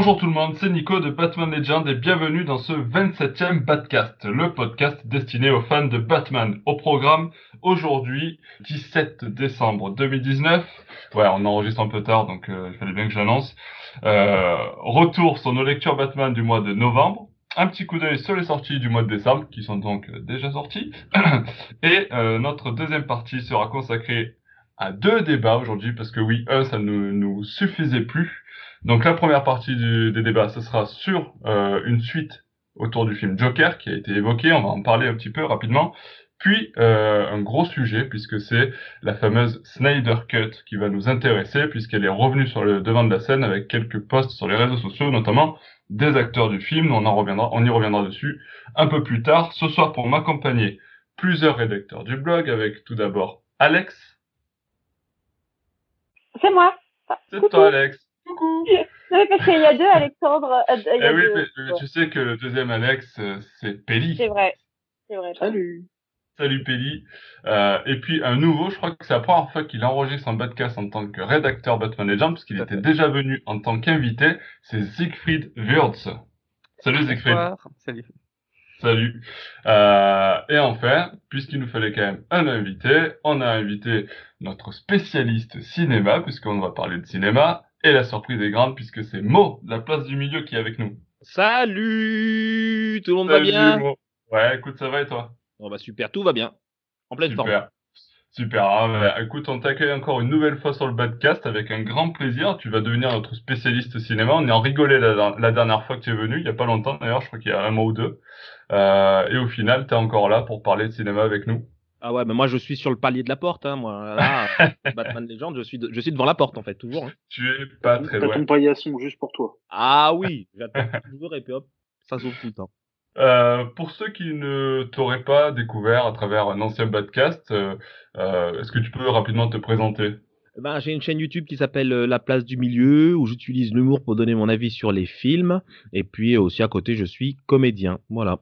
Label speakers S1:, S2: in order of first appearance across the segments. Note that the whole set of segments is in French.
S1: Bonjour tout le monde, c'est Nico de Batman Legend et bienvenue dans ce 27e Batcast, le podcast destiné aux fans de Batman. Au programme, aujourd'hui, 17 décembre 2019, ouais on enregistre un peu tard donc euh, il fallait bien que j'annonce, euh, retour sur nos lectures Batman du mois de novembre, un petit coup d'œil sur les sorties du mois de décembre, qui sont donc euh, déjà sorties, et notre deuxième partie sera consacrée à deux débats aujourd'hui, parce que oui, un, ça ne nous suffisait plus. Donc la première partie du, des débats, ce sera sur euh, une suite autour du film Joker qui a été évoqué, on va en parler un petit peu rapidement. Puis euh, un gros sujet, puisque c'est la fameuse Snyder Cut qui va nous intéresser, puisqu'elle est revenue sur le devant de la scène avec quelques posts sur les réseaux sociaux, notamment des acteurs du film. On en reviendra, on y reviendra dessus un peu plus tard. Ce soir, pour m'accompagner, plusieurs rédacteurs du blog, avec tout d'abord Alex.
S2: C'est moi.
S1: C'est toi, Alex. Coucou.
S2: Non, parce qu'il y a deux Alexandre. euh, il y a
S1: Eh oui,
S2: deux-
S1: mais, mais tu sais que le deuxième Alex, euh, c'est Pelli.
S2: C'est vrai. C'est vrai.
S3: Salut.
S1: Salut Pelli. Euh, et puis un nouveau, je crois que c'est la première fois qu'il enregistre un podcast en tant que rédacteur Batman Legends, parce qu'il était
S3: fait.
S1: déjà venu en tant qu'invité, c'est Siegfried Wurz. Salut Siegfried.
S3: Bonsoir. Salut.
S1: Salut. Euh, et enfin, puisqu'il nous fallait quand même un invité, on a invité notre spécialiste cinéma, puisqu'on va parler de cinéma, et la surprise est grande, puisque c'est Mo, la place du milieu, qui est avec nous.
S4: Salut Tout le monde va
S1: Salut,
S4: bien
S1: Mo. Ouais, écoute, ça va et toi?
S4: Bon bah super, tout va bien. En pleine forme.
S1: Super. Super. Ah, bah, écoute, on t'accueille encore une nouvelle fois sur le podcast avec un grand plaisir. Tu vas devenir notre spécialiste cinéma. On est en rigolé la, la dernière fois que tu es venu, il y a pas longtemps d'ailleurs, je crois qu'il y a un mois ou deux. Euh, et au final, tu es encore là pour parler de cinéma avec nous.
S4: Ah ouais, mais moi je suis sur le palier de la porte, hein, moi. Là, Batman Legend, je suis, de- je suis devant la porte en fait, toujours. hein.
S1: Tu es pas très
S3: T'as
S1: loin.
S3: ton paillasson juste pour toi.
S4: Ah oui, j'attends toujours et puis hop, ça s'ouvre tout le temps.
S1: Euh, pour ceux qui ne t'auraient pas découvert à travers un ancien podcast, euh, euh, est-ce que tu peux rapidement te présenter?
S4: Eh Ben, j'ai une chaîne YouTube qui s'appelle La Place du Milieu, où j'utilise l'humour pour donner mon avis sur les films. Et puis aussi à côté, je suis comédien. Voilà.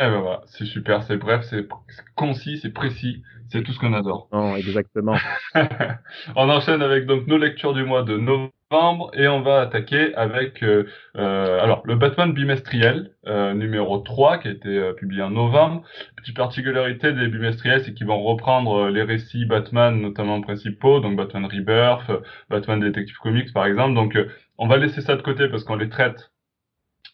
S1: Eh ben voilà, c'est super, c'est bref, c'est concis, c'est précis, c'est tout ce qu'on adore.
S4: Non, exactement.
S1: on enchaîne avec donc nos lectures du mois de novembre et on va attaquer avec euh, euh, alors le Batman bimestriel euh, numéro 3 qui a été euh, publié en novembre. Petite particularité des bimestriels, c'est qu'ils vont reprendre euh, les récits Batman notamment principaux, donc Batman Rebirth, Batman Detective Comics par exemple. Donc euh, on va laisser ça de côté parce qu'on les traite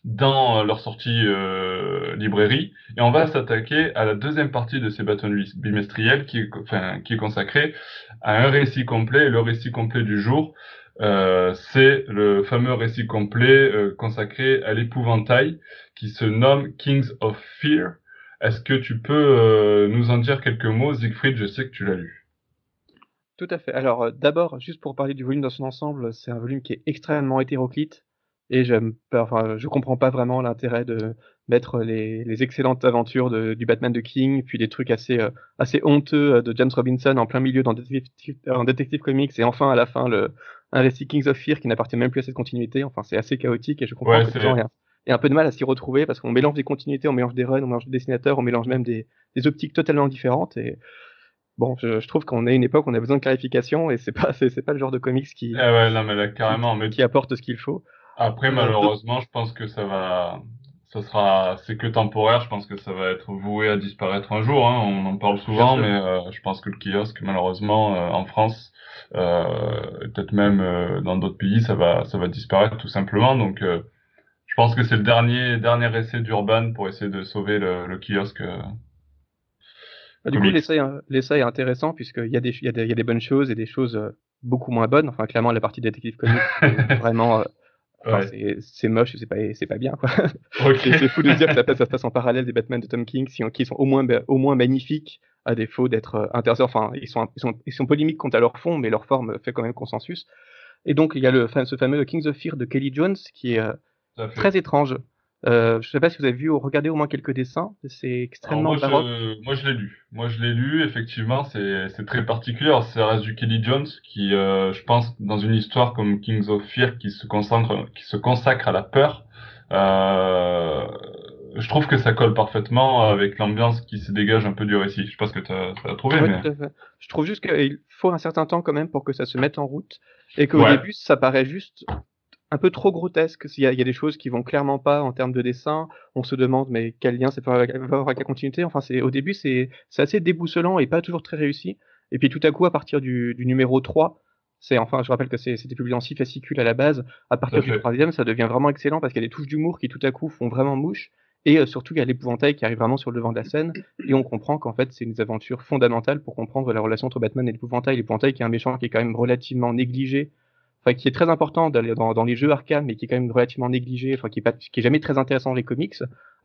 S1: dans euh, leur sortie euh, librairie et on va s'attaquer à la deuxième partie de ces bis- bimestriels qui est, enfin, qui est consacrée à un récit complet. Et le récit complet du jour, euh, c'est le fameux récit complet consacré à l'épouvantail qui se nomme Kings of Fear. Est-ce que tu peux nous en dire quelques mots, Siegfried? Je sais que tu l'as lu.
S3: Tout à fait. Alors, d'abord, juste pour parler du volume dans son ensemble, c'est un volume qui est extrêmement hétéroclite. Et j'aime pas, enfin, je comprends pas vraiment l'intérêt de mettre les, les excellentes aventures de- du Batman de King, puis des trucs assez, euh, assez honteux euh, de James Robinson en plein milieu dans Detective, en Detective Comics, et enfin, à la fin, le, un récit Kings of Fear qui n'appartient même plus à cette continuité. Enfin, c'est assez chaotique et je comprends
S1: Ouais,
S3: que les gens aient un, peu de mal à s'y retrouver parce qu'on mélange des continuités, on mélange des runs, on mélange des dessinateurs, on mélange même des, des optiques totalement différentes et bon, je, je trouve qu'on est à une époque où on a besoin de clarification et c'est pas, c'est, pas le genre de comics qui,
S1: Ah ouais, non mais là carrément. Mais
S3: qui apporte ce qu'il faut.
S1: Après
S3: Euh,
S1: malheureusement, je pense que ça va, ça sera, c'est que temporaire. Je pense que ça va être voué à disparaître un jour. Hein. On en parle souvent, mais euh, je pense que le kiosque, malheureusement, euh, en France, euh, peut-être même dans d'autres pays, ça va, ça va disparaître tout simplement. Donc euh, je pense que c'est le dernier dernier essai d'Urban pour essayer de sauver le, le kiosque.
S3: Bah, du coup, l'essai, hein, l'essai est intéressant puisqu'il y, a des- il y, a des- il y a des bonnes choses et des choses beaucoup moins bonnes. Enfin, clairement, la partie Detective Comics, vraiment, euh, enfin,
S1: Ouais.
S3: c'est, c'est moche c'est pas, pas bien, quoi. C'est, fou de dire que ça, ça se passe en parallèle des Batman de Tom King, qui, sont au moins, au moins magnifiques, à défaut d'être euh, intéressants. Enfin, ils sont, ils, sont, ils sont polémiques quant à leur fond, mais leur forme fait quand même consensus. Et donc, il y a le, ce fameux Kings of Fear de Kelly Jones, qui est euh, très étrange. Euh, je sais pas si vous avez vu ou regardé au moins quelques dessins. C'est
S1: Alors,
S3: extrêmement
S1: moi,
S3: baroque.
S1: je, moi, je l'ai lu. Moi, je l'ai lu. Effectivement, c'est, très particulier. Ça reste du Kelly Jones qui, euh, je pense, dans une histoire comme Kings of Fear, qui se consacre, qui se consacre à la peur. Euh, je trouve que ça colle parfaitement avec l'ambiance qui se dégage un peu du récit. Je sais pas ce que tu as trouvé,
S3: Ouais,
S1: mais.
S3: Je trouve juste qu'il faut un certain temps quand même pour que ça se mette en route et qu'au
S1: Ouais.
S3: début ça paraît juste un peu trop grotesque. Il y, a, il y a des choses qui vont clairement pas en termes de dessin. On se demande mais quel lien ça peut avoir avec la continuité. Enfin, c'est au début c'est assez déboussolant et pas toujours très réussi. Et puis tout à coup, à partir du, du numéro 3, c'est enfin, je rappelle que c'était publié en six fascicules à la base. À partir du troisième, ça devient vraiment excellent parce qu'il y a des touches d'humour qui tout à coup font vraiment mouche. Et euh, surtout, il y a l'épouvantail qui arrive vraiment sur le devant de la scène. Et on comprend qu'en fait, c'est une aventure fondamentale pour comprendre la relation entre Batman et l'épouvantail. L'épouvantail qui est un méchant qui est quand même relativement négligé. Enfin, qui est très important dans, dans, les jeux Arkham, mais qui est quand même relativement négligé, enfin, qui est, pas, qui est jamais très intéressant dans les comics.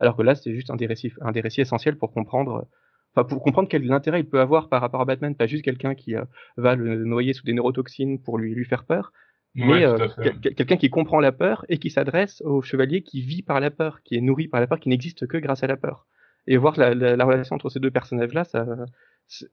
S3: Alors que là, c'est juste un des récits, un des récits essentiels pour comprendre enfin pour comprendre quel intérêt il peut avoir par rapport à Batman, pas juste quelqu'un qui euh, va le noyer sous des neurotoxines pour lui, lui faire peur, mais euh, quelqu'un qui comprend la peur et qui s'adresse au chevalier qui vit par la peur, qui est nourri par la peur, qui n'existe que grâce à la peur. Et voir la, la, relation entre ces deux personnages-là, ça,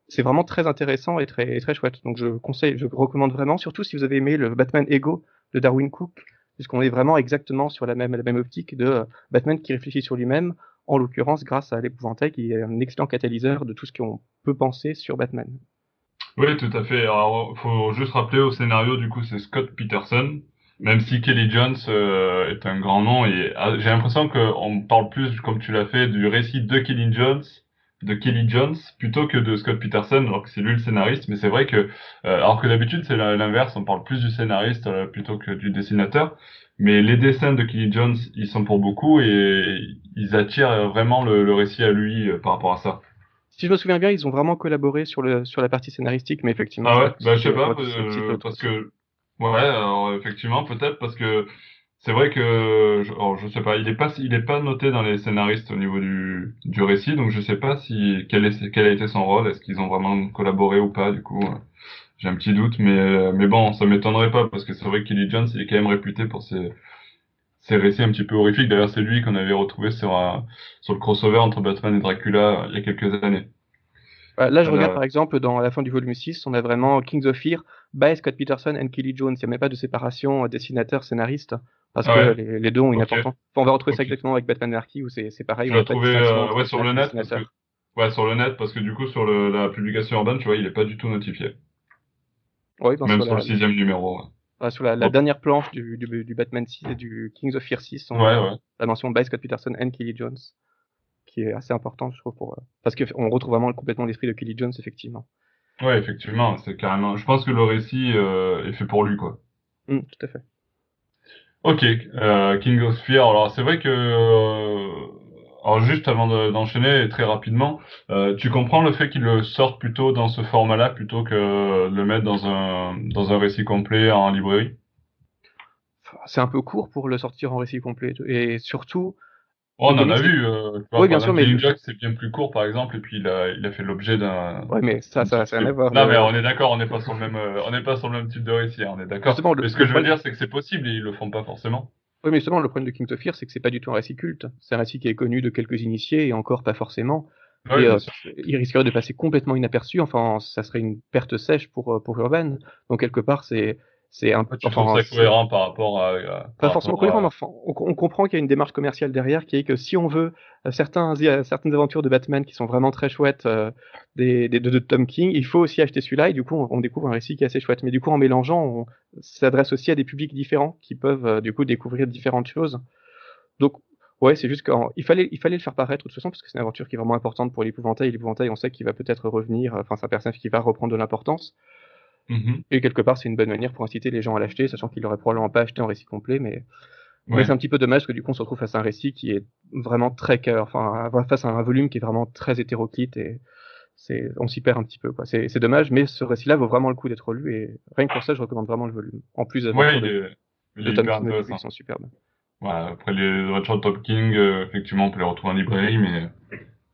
S3: c'est vraiment très intéressant et très, très chouette. Donc je conseille, je recommande vraiment, surtout si vous avez aimé le Batman Ego de Darwin Cook, puisqu'on est vraiment exactement sur la même, la même optique de euh, Batman qui réfléchit sur lui-même, en l'occurrence grâce à l'épouvantail qui est un excellent catalyseur de tout ce qu'on peut penser sur Batman.
S1: Oui, tout à fait. Alors, faut juste rappeler au scénario, du coup, c'est Scott Peterson, même si Kelly Jones euh, est un grand nom. Et ah, j'ai l'impression qu'on parle plus, comme tu l'as fait, du récit de Kelly Jones, de Kelly Jones, plutôt que de Scott Peterson, alors que c'est lui le scénariste. Mais c'est vrai que, euh, alors que d'habitude c'est l'inverse, on parle plus du scénariste euh, plutôt que du dessinateur. Mais les dessins de Kelly Jones, ils sont pour beaucoup et ils attirent vraiment le, récit à lui euh, par rapport à ça.
S3: Si je me souviens bien, ils ont vraiment collaboré sur le sur la partie scénaristique, mais effectivement.
S1: Ah ouais, bah je sais pas, parce que ouais, alors effectivement peut-être parce que c'est vrai que je, alors, je sais pas, il est pas il est pas noté dans les scénaristes au niveau du du récit, donc je sais pas si quel est quel a été son rôle, est-ce qu'ils ont vraiment collaboré ou pas du coup. J'ai un petit doute, mais mais bon, ça m'étonnerait pas parce que c'est vrai que Kelly Jones il est quand même réputé pour ses ces récits un petit peu horrifiques. D'ailleurs, c'est lui qu'on avait retrouvé sur, sur le crossover entre Batman et Dracula euh, il y a quelques années.
S3: Là, je regarde par exemple dans la fin du volume 6, on a vraiment Kings of Fear by Scott Peterson and Kelly Jones. Il n'y a même pas de séparation euh, dessinateur-scénariste parce que les, deux ont une importance. on va retrouver ça exactement avec Batman Anarchy où c'est pareil.
S1: Je l'ai trouvé euh, ouais, sur le net. Parce que, ouais, sur le net parce que du coup, sur le, la publication urbaine, tu vois, il n'est pas du tout notifié.
S3: Oui,
S1: Même sur le sixième numéro.
S3: sur la, la dernière planche du, du, du, Batman 6 et du Kings of Fear 6, on
S1: ouais.
S3: la mention by Scott Peterson and Kelly Jones qui est assez important, je trouve, pour, euh, parce qu'on retrouve vraiment complètement l'esprit de Kelly Jones, effectivement.
S1: Ouais, effectivement, c'est carrément. Je pense que le récit euh, est fait pour lui, quoi.
S3: Mmh, tout à fait.
S1: Ok, euh, King of Fear. Alors c'est vrai que, euh, alors juste avant d'enchaîner très rapidement, euh, tu comprends le fait qu'il le sorte plutôt dans ce format-là plutôt que de le mettre dans un dans un récit complet en librairie?
S3: C'est un peu court pour le sortir en récit complet et surtout
S1: Oh, on en a vu. Euh,
S3: oui, bien sûr, mais
S1: Jack c'est bien plus court, par exemple, et puis il a, il a fait l'objet d'un.
S3: Ouais, mais ça, ça, ça rien à voir.
S1: Non, mais on est d'accord, on n'est pas sur le même, euh, on n'est pas sur le même type de récit, hein, on est d'accord. Mais ce que je veux dire, c'est que c'est possible, et ils le font pas forcément.
S3: Oui, mais justement, le problème de King of Fear, c'est que c'est pas du tout un récit culte. C'est un récit qui est connu de quelques initiés, et encore pas forcément. et, euh, il risquerait de passer complètement inaperçu. Enfin, ça serait une perte sèche pour euh, pour Urban. Donc quelque part, c'est c'est un peu.
S1: Ça cohérent par rapport à.
S3: pas forcément cohérent, mais enfin, on, comprend qu'il y a une démarche commerciale derrière qui est que si on veut euh, certains, certaines aventures de Batman qui sont vraiment très chouettes euh, des, des, de, Tom King, il faut aussi acheter celui-là et du coup on, découvre un récit qui est assez chouette. Mais du coup en mélangeant, on s'adresse aussi à des publics différents qui peuvent euh, du coup découvrir différentes choses. Donc ouais, c'est juste qu'il fallait, il fallait le faire paraître de toute façon parce que c'est une aventure qui est vraiment importante pour l'épouvantail. L'épouvantail, on sait qu'il va peut-être revenir, enfin c'est un personnage qui va reprendre de l'importance.
S1: Mmh
S3: et quelque part, c'est une bonne manière pour inciter les gens à l'acheter, sachant qu'ils l'auraient probablement pas acheté en récit complet, mais, mais c'est un petit peu dommage que du coup on se retrouve face à un récit qui est vraiment très cœur, enfin face à un volume qui est vraiment très hétéroclite et c'est on s'y perd un petit peu quoi. C'est, c'est dommage, mais ce récit-là vaut vraiment le coup d'être lu et rien que pour ça, je recommande vraiment le volume. En plus
S1: de, ouais, de, de Tom King,
S3: ils sont superbes.
S1: Après les Shot Top King, euh, effectivement, on peut les retrouver en librairie, mais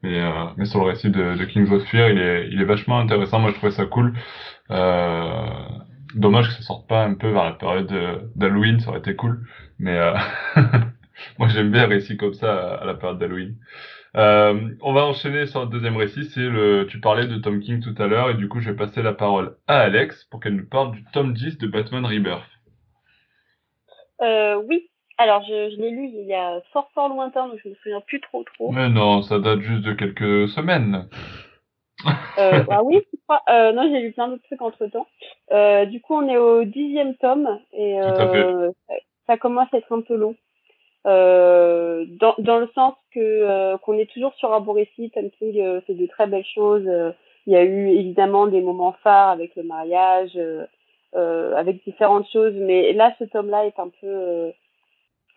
S1: mais, euh, mais sur le récit de, de Kings of Fear, il est, il est vachement intéressant. Moi, je trouvais ça cool. Euh, dommage que ça sorte pas un peu vers la période d'Halloween, ça aurait été cool. Mais euh, moi, j'aime bien les récits comme ça à la période d'Halloween. Euh, on va enchaîner sur le deuxième récit. C'est le. Tu parlais de Tom King tout à l'heure, et du coup, je vais passer la parole à Alex pour qu'elle nous parle du tome 10 de Batman Rebirth.
S2: Euh, oui, alors, je, je l'ai lu il y a fort fort lointain, donc je me souviens plus trop trop.
S1: Mais non, ça date juste de quelques semaines.
S2: euh, ah oui, euh, non, j'ai lu plein d'autres trucs entre temps. Euh, du coup, on est au dixième tome et euh, ça commence à être un peu long. Dans, dans le sens que qu'on est toujours sur un beau récit, Tom King fait de très belles choses. il y a eu évidemment des moments phares avec le mariage, avec différentes choses, mais là ce tome-là est un peu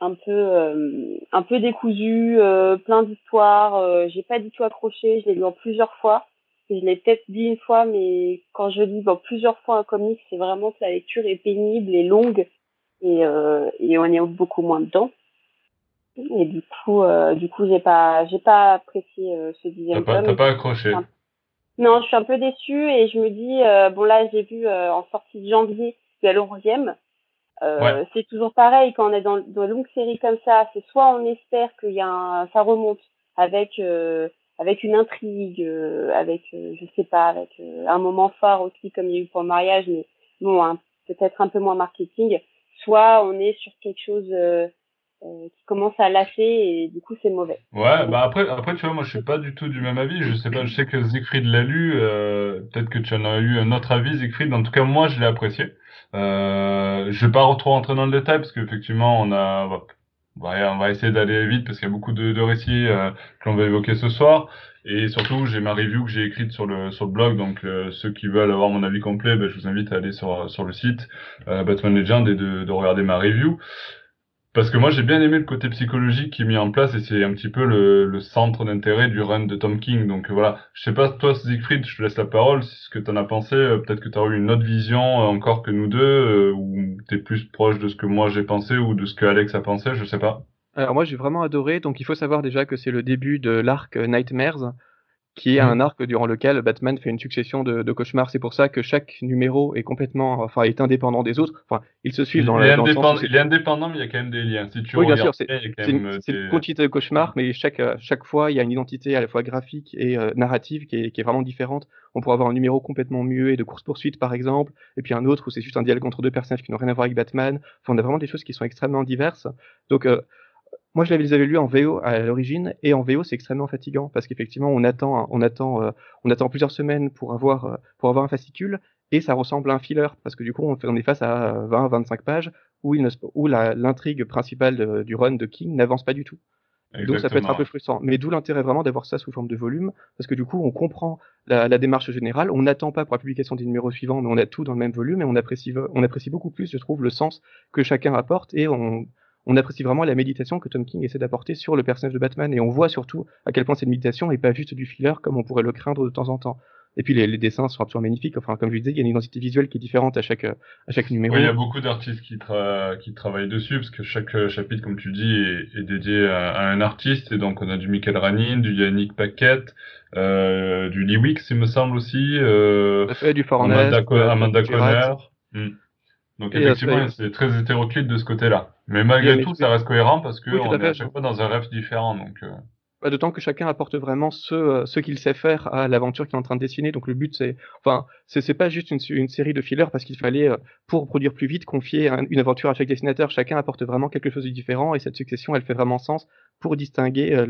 S2: un peu euh, un peu décousu, euh, plein d'histoires. Euh, j'ai pas du tout accroché. Je l'ai lu en plusieurs fois. Je l'ai peut-être dit une fois, mais quand je lis bon, plusieurs fois un comic, c'est vraiment que la lecture est pénible et longue et, euh, et on est beaucoup moins dedans. Et du coup, euh, du coup, j'ai pas j'ai pas apprécié euh, ce dixième
S1: tome. T'as pas accroché.
S2: Non, je suis un peu déçue et je me dis bon là j'ai vu en sortie de janvier la 11e euh, c'est toujours pareil quand on est dans, dans de longues séries comme ça. C'est soit on espère qu'il y a un, ça remonte avec euh, avec une intrigue, euh, avec je sais pas, avec un moment fort aussi comme il y a eu pour le mariage, mais bon, hein, peut-être un peu moins marketing. Soit on est sur quelque chose qui commence à lâcher et du coup c'est mauvais.
S1: Ouais, bah après, après tu vois, moi je suis pas du tout du même avis. Je sais pas, je sais que Siegfried l'a lu. Peut-être que tu en as eu un autre avis, Siegfried. En tout cas, moi je l'ai apprécié. Euh, je vais pas trop rentrer dans le détail parce qu'effectivement on a, on va, on va essayer d'aller vite parce qu'il y a beaucoup de, de récits euh, que l'on va évoquer ce soir. Et surtout, j'ai ma review que j'ai écrite sur le sur le blog, donc euh, ceux qui veulent avoir mon avis complet, ben, je vous invite à aller sur sur le site euh, Batman Legend et de, de regarder ma review. Parce que moi j'ai bien aimé le côté psychologique qui est mis en place et c'est un petit peu le, centre d'intérêt du run de Tom King. Donc voilà, je sais pas toi Siegfried, je te laisse la parole, c'est ce que tu en as pensé, euh, peut-être que tu as eu une autre vision euh, encore que nous deux, euh, ou tu es plus proche de ce que moi j'ai pensé ou de ce que Alex a pensé, je sais pas.
S3: Alors moi j'ai vraiment adoré, donc il faut savoir déjà que c'est le début de l'arc Nightmares, qui est un arc durant lequel Batman fait une succession de, de cauchemars. C'est pour ça que chaque numéro est complètement, enfin, est indépendant des autres. Enfin, ils se suivent dans,
S1: il
S3: le, dans le
S1: sens Il est indépendant, mais il y a quand même des liens. Si tu
S3: oui, bien sûr, c'est une, des... une, quantité de cauchemars, mais chaque, chaque fois, il y a une identité à la fois graphique et euh, narrative qui est, qui est vraiment différente. On pourrait avoir un numéro complètement muet de course-poursuite, par exemple, et puis un autre où c'est juste un dialogue entre deux personnages qui n'ont rien à voir avec Batman. Enfin, on a vraiment des choses qui sont extrêmement diverses. Donc, euh, moi, je les avais lus en VO à l'origine, et en VO, c'est extrêmement fatigant parce qu'effectivement, on attend, on attend, euh, on attend plusieurs semaines pour avoir, euh, pour avoir un fascicule, et ça ressemble à un filler parce que du coup, on, est face à 20-25 pages où, il ne, où l'intrigue principale du run de King n'avance pas du tout. Exactement. Donc ça peut être un peu frustrant. Mais d'où l'intérêt vraiment d'avoir ça sous forme de volume, parce que du coup on comprend la, la démarche générale, on n'attend pas pour la publication des numéros suivants, mais on a tout dans le même volume et on apprécie, on apprécie beaucoup plus, je trouve, le sens que chacun apporte et on, on apprécie vraiment la méditation que Tom King essaie d'apporter sur le personnage de Batman et on voit surtout à quel point cette méditation n'est pas juste du filler comme on pourrait le craindre de temps en temps. Et puis les, les dessins sont absolument magnifiques. Enfin, comme je disais, il y a une identité visuelle qui est différente à chaque à chaque numéro.
S1: Oui, il y a beaucoup d'artistes qui, tra qui travaillent dessus parce que chaque euh, chapitre, comme tu dis, est, est dédié à, à, un artiste. Et donc on a du Michael Ranin, du Yannick Paquette, euh, du Lee Wicks, il me semble aussi. Euh,
S3: fait, du
S1: Amanda, Amanda Conner. Hmm. Donc et effectivement, c'est très hétéroclite de ce côté-là. Mais malgré tout, ça reste cohérent parce que on est à chaque fois dans un rêve différent. Donc, euh...
S3: bah, D'autant que chacun apporte vraiment ce, euh, ce qu'il sait faire à l'aventure qu'il est en train de dessiner. Donc le but, c'est, enfin, c'est pas juste une, une, série de fillers parce qu'il fallait, euh, pour produire plus vite, confier un, une aventure à chaque dessinateur. Chacun apporte vraiment quelque chose de différent et cette succession, elle fait vraiment sens pour distinguer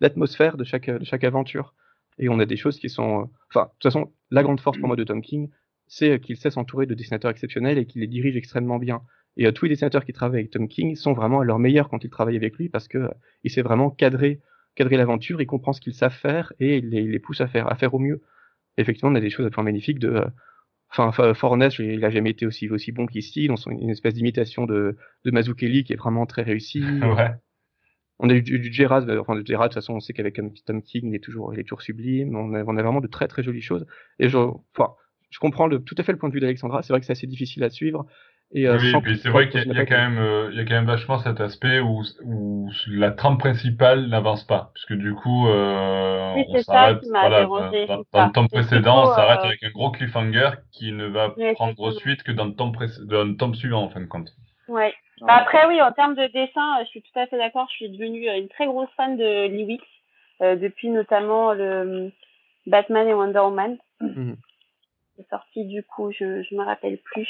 S3: l'atmosphère de chaque, de chaque aventure. Et on a des choses qui sont, enfin, de toute façon, la grande force pour moi de Tom King, c'est qu'il sait s'entourer de dessinateurs exceptionnels et qu'il les dirige extrêmement bien. Et euh, tous les dessinateurs qui travaillent avec Tom King sont vraiment à leur meilleur quand ils travaillent avec lui parce que euh, il sait vraiment cadrer, cadrer l'aventure, il comprend ce qu'ils savent faire et il les, il les, pousse à faire, à faire au mieux. effectivement, on a des choses absolument magnifiques de, euh, enfin, Fornès, il a jamais été aussi, aussi bon qu'ici, dans son, une espèce d'imitation de, de Mazukeli qui est vraiment très réussi.
S1: ouais.
S3: On a eu du, du Gerard, enfin Gerard, de toute façon, on sait qu'avec Tom King, il est toujours, il est toujours sublime. On a, on a vraiment de très très jolies choses. Et je, enfin, je comprends le, tout à fait le point de vue d'Alexandra. C'est vrai que c'est assez difficile à suivre.
S1: Et, euh, oui, puis c'est vrai qu'il y, a, quand même, euh, y a quand même vachement cet aspect où, où la trame principale n'avance pas, puisque du coup, euh,
S2: oui,
S1: on s'arrête, voilà, dans, le tome précédent, on s'arrête euh, avec un gros cliffhanger qui ne va oui, prendre suite que dans le tome dans le tome suivant, en fin de compte.
S2: Ouais. Bah après, oui, en termes de dessin, je suis tout à fait d'accord. Je suis devenue une très grosse fan de Lee Wicks, euh, depuis notamment le Batman et Wonder Woman. Mm -hmm sorti du coup, je je me rappelle plus.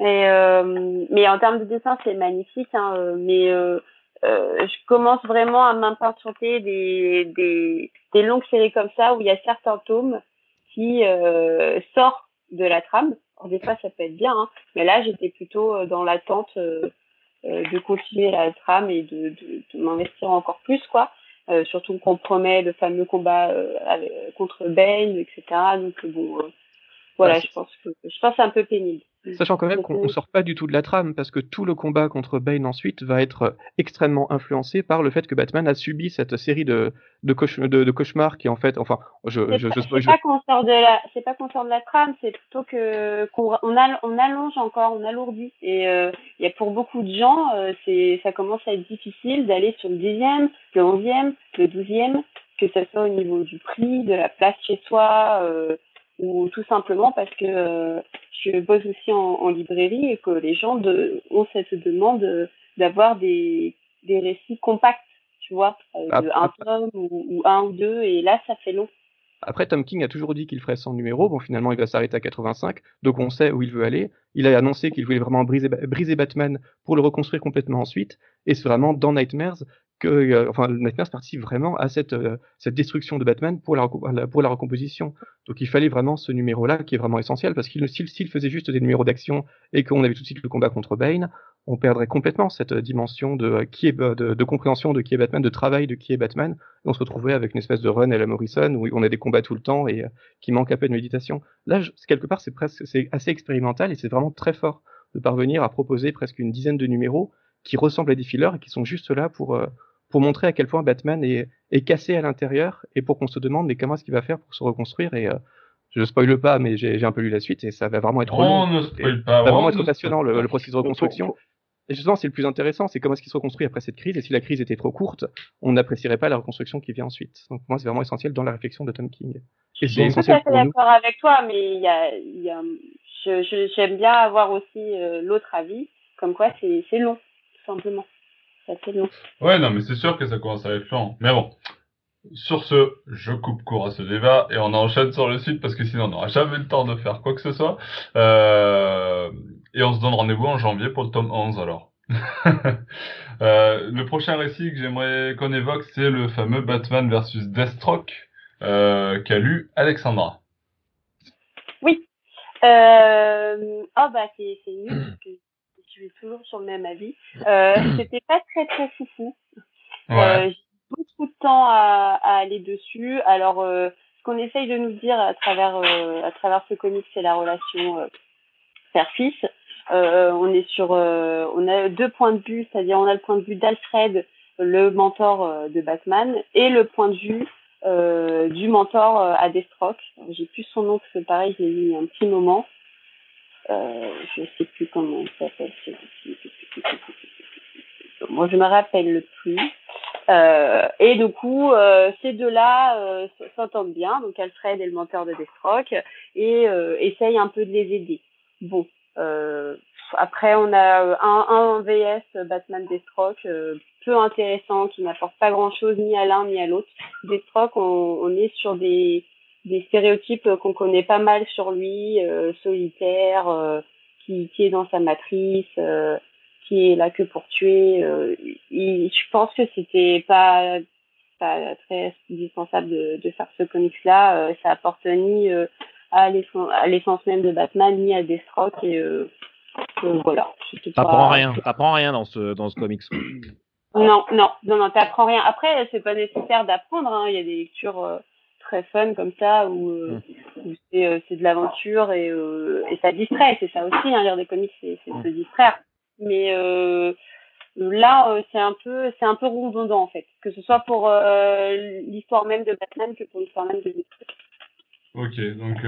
S2: Mais euh, mais en termes de dessin, c'est magnifique. Hein, euh, mais euh, je commence vraiment à m'impatienter des, des des longues séries comme ça où il y a certains tomes qui sortent de la trame. Alors, des fois, ça peut être bien, hein, mais là, j'étais plutôt dans l'attente de continuer la trame et de m'investir encore plus, quoi. surtout qu'on promet le fameux combat contre Bane, etc. Donc bon, voilà, je pense que je pense c'est un peu pénible.
S3: Sachant quand même qu'on sort pas du tout de la trame, parce que tout le combat contre Bane ensuite va être euh, extrêmement influencé par le fait que Batman a subi cette série de, de, de, cauchemars qui en fait, enfin, je,
S2: je, je, c'est pas qu'on sort de la, c'est pas qu'on sort de la trame, c'est plutôt que qu'on on, on allonge encore, on alourdit. Et euh, y a pour beaucoup de gens, euh, c'est, ça commence à être difficile d'aller sur le dixième, le onzième, le douzième, que ce soit au niveau du prix, de la place chez soi. Euh, ou tout simplement parce que euh, je bosse aussi en, librairie et que les gens de, ont cette demande d'avoir des, des récits compacts, tu vois, euh, de un tome ou, un ou deux, et là ça fait long.
S3: Après, Tom King a toujours dit qu'il ferait 100 numéros. Bon, finalement, il va s'arrêter à 85, donc on sait où il veut aller. Il a annoncé qu'il voulait vraiment briser, briser Batman pour le reconstruire complètement ensuite. Et c'est vraiment dans Nightmares que euh, enfin Nightmares participe vraiment à cette euh, cette destruction de Batman pour la pour recomposition. Donc il fallait vraiment ce numéro là qui est vraiment essentiel parce qu'il s'il faisait juste des numéros d'action et qu'on avait tout de suite le combat contre Bane, on perdrait complètement cette dimension de euh, est de, compréhension de qui est Batman, de travail de qui est Batman. Et on se retrouvait avec une espèce de run à la Morrison où on a des combats tout le temps et qui manque un peu de méditation. Là, quelque part, c'est c'est assez expérimental et c'est vraiment très fort de parvenir à proposer presque une dizaine de numéros qui ressemblent à des fillers et qui sont juste là pour pour montrer à quel point Batman est, est cassé à l'intérieur et pour qu'on se demande mais comment est-ce qu'il va faire pour se reconstruire et euh, je spoile pas mais j'ai un peu lu la suite et ça va vraiment être
S1: on ne spoil pas,
S3: ça va vraiment être passionnant le, processus de reconstruction. Et justement c'est le plus intéressant c'est comment est-ce qu'il se reconstruit après cette crise et si la crise était trop courte on n'apprécierait pas la reconstruction qui vient ensuite. Donc moi c'est vraiment essentiel dans la réflexion de Tom King.
S2: Et c'est essentiel tout à fait d'accord avec toi mais il y a, y a j'aime bien avoir aussi euh, l'autre avis comme quoi c'est long tout simplement
S1: Ouais, non, mais c'est sûr que ça commence à être lent. Mais bon, sur ce, je coupe court à ce débat et on enchaîne sur le site parce que sinon on n'aura jamais le temps de faire quoi que ce soit. Euh, et on se donne rendez-vous en janvier pour le tome 11 alors. euh, le prochain récit que j'aimerais qu'on évoque, c'est le fameux Batman versus Deathstroke euh, qu'a lu Alexandra.
S2: Oui. Oh bah c'est nul suis toujours sur le même avis. Euh, C'était pas très très foufou. Euh, j'ai beaucoup de temps à, à aller dessus. Alors, euh, ce qu'on essaye de nous dire à travers euh, à travers ce comic, c'est la relation euh, père-fils. on est sur, on a deux points de vue, c'est-à-dire on a le point de vue d'Alfred, le mentor de Batman, et le point de vue du mentor à Deathstroke. J'ai plus son nom parce que pareil, je l'ai vu il y a un petit moment. Euh, je sais plus comment ça s'appelle. Moi, je me rappelle plus. Euh, et du coup, euh, ces deux-là s'entendent bien, donc Alfred est le menteur de Deathstroke, et essayent un peu de les aider. Bon, après on a un, VS Batman Deathstroke peu intéressant, qui n'apporte pas grand-chose ni à l'un ni à l'autre. On, on est sur des des stéréotypes qu'on connaît pas mal sur lui, euh, solitaire, euh, qui, qui est dans sa matrice, euh, qui est là que pour tuer. je pense que c'était pas pas très indispensable de, de faire ce comics-là. ça apporte ni à l'essence même de Batman, ni à Deathstroke. Et voilà.
S4: T'apprends rien. Rien dans ce dans ce comics.
S2: Non, non, non, non, t'apprends rien. Après, c'est pas nécessaire d'apprendre. Hein. Il y a des lectures très fun comme ça où, euh, mm. euh, c'est de l'aventure et, euh, et ça distrait. C'est ça aussi, hein, lire des comics, c'est mm. se distraire. Mais là, c'est un peu c'est un peu redondant en fait, que ce soit pour l'histoire même de Batman que pour l'histoire même de
S1: Ok, donc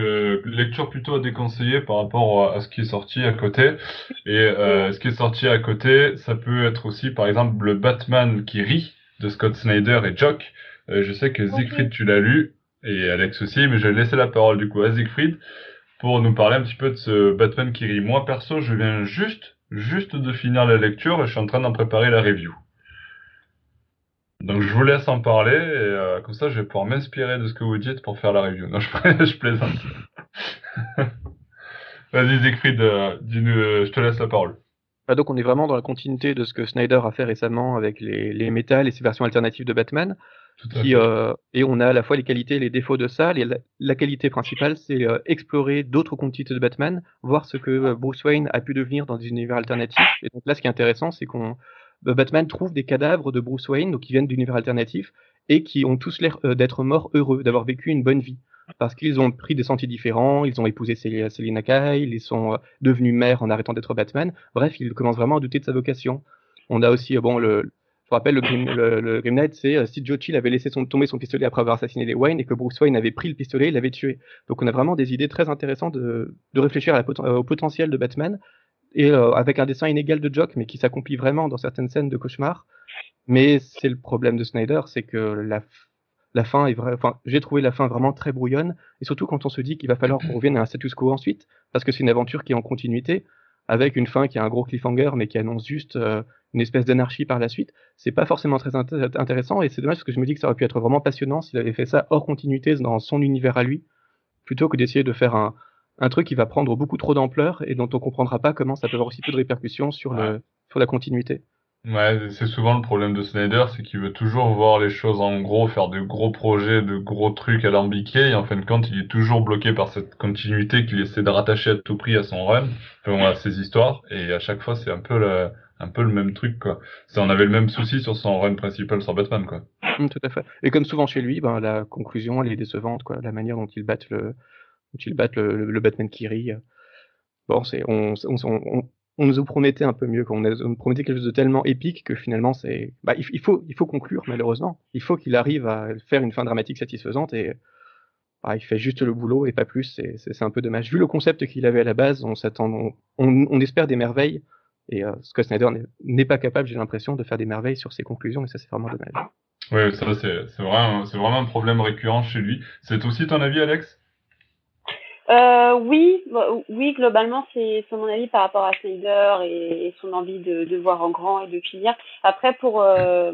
S1: lecture plutôt à déconseiller par rapport à ce qui est sorti à côté. Et ce qui est sorti à côté, ça peut être aussi par exemple le Batman qui rit de Scott Snyder et Jock. je sais que Siegfried, tu l'as lu et Alex aussi, mais je vais laisser la parole du coup à Siegfried pour nous parler un petit peu de ce Batman qui rit. Moi perso, je viens juste, juste de finir la lecture et je suis en train d'en préparer la review. Donc je vous laisse en parler et euh, comme ça je vais pouvoir m'inspirer de ce que vous dites pour faire la review. Non, je, plaisante. Vas-y Siegfried, euh, euh, je te laisse la parole.
S3: Bah donc on est vraiment dans la continuité de ce que Snyder a fait récemment avec les, les métal et ses versions alternatives de Batman. Qui, euh, et on a à la fois les qualités et les défauts de ça. La, la qualité principale, c'est euh, explorer d'autres continuités de Batman, voir ce que euh, Bruce Wayne a pu devenir dans des univers alternatifs. Et donc là, ce qui est intéressant, c'est qu'on Batman trouve des cadavres de Bruce Wayne, donc qui viennent d'univers alternatifs, et qui ont tous l'air d'être morts heureux, d'avoir vécu une bonne vie. Parce qu'ils ont pris des sentiers différents, ils ont épousé Selina Kyle, ils sont devenus maires en arrêtant d'être Batman. Bref, ils commencent vraiment à douter de sa vocation. On a aussi, bon, le, je rappelle, le Grim, Knight, c'est euh, si Joe Chill avait laissé son, tomber son pistolet après avoir assassiné les Wayne et que Bruce Wayne avait pris le pistolet, il l'avait tué. Donc on a vraiment des idées très intéressantes de, de réfléchir la, au potentiel de Batman et euh, avec un dessin inégal de Jock, mais qui s'accomplit vraiment dans certaines scènes de cauchemar. Mais c'est le problème de Snyder, c'est que la, la fin est vrai, enfin, j'ai trouvé la fin vraiment très brouillonne, et surtout quand on se dit qu'il va falloir qu'on revienne à un status quo ensuite, parce que c'est une aventure qui est en continuité, avec une fin qui a un gros cliffhanger, mais qui annonce juste euh, une espèce d'anarchie par la suite, c'est pas forcément très intéressant et c'est dommage parce que je me dis que ça aurait pu être vraiment passionnant s'il avait fait ça hors continuité dans son univers à lui, plutôt que d'essayer de faire un, un truc qui va prendre beaucoup trop d'ampleur et dont on comprendra pas comment ça peut avoir aussi peu de répercussions sur, le, sur la continuité.
S1: Ouais, c'est souvent le problème de Snyder, c'est qu'il veut toujours voir les choses en gros, faire de gros projets, de gros trucs alambiqués, et en fin de compte, il est toujours bloqué par cette continuité qu'il essaie de rattacher à tout prix à son run, enfin, à ses histoires, et à chaque fois, c'est un peu le, même truc, quoi. on avait le même souci sur son run principal sur Batman, quoi.
S3: Mmh, tout à fait. Et comme souvent chez lui, ben, la conclusion, elle est décevante, quoi. La manière dont il bat le, dont il bat Batman qui rit. Bon, on, on, on, on, nous promettait un peu mieux, qu'on nous promettait quelque chose de tellement épique que finalement, c'est, bah, il, faut, il faut conclure, malheureusement. Il faut qu'il arrive à faire une fin dramatique satisfaisante et, bah, il fait juste le boulot et pas plus. C'est un peu dommage. Vu le concept qu'il avait à la base, on s'attend, on, on, espère des merveilles. Et euh, Scott Snyder n'est pas capable, j'ai l'impression, de faire des merveilles sur ses conclusions, et ça c'est vraiment dommage.
S1: Oui, ça c'est vraiment, vraiment un problème récurrent chez lui. C'est aussi ton avis, Alex?
S2: Euh, oui, bah, oui, globalement, c'est mon avis par rapport à Snyder et, son envie de, de, voir en grand et de finir. Après, pour euh,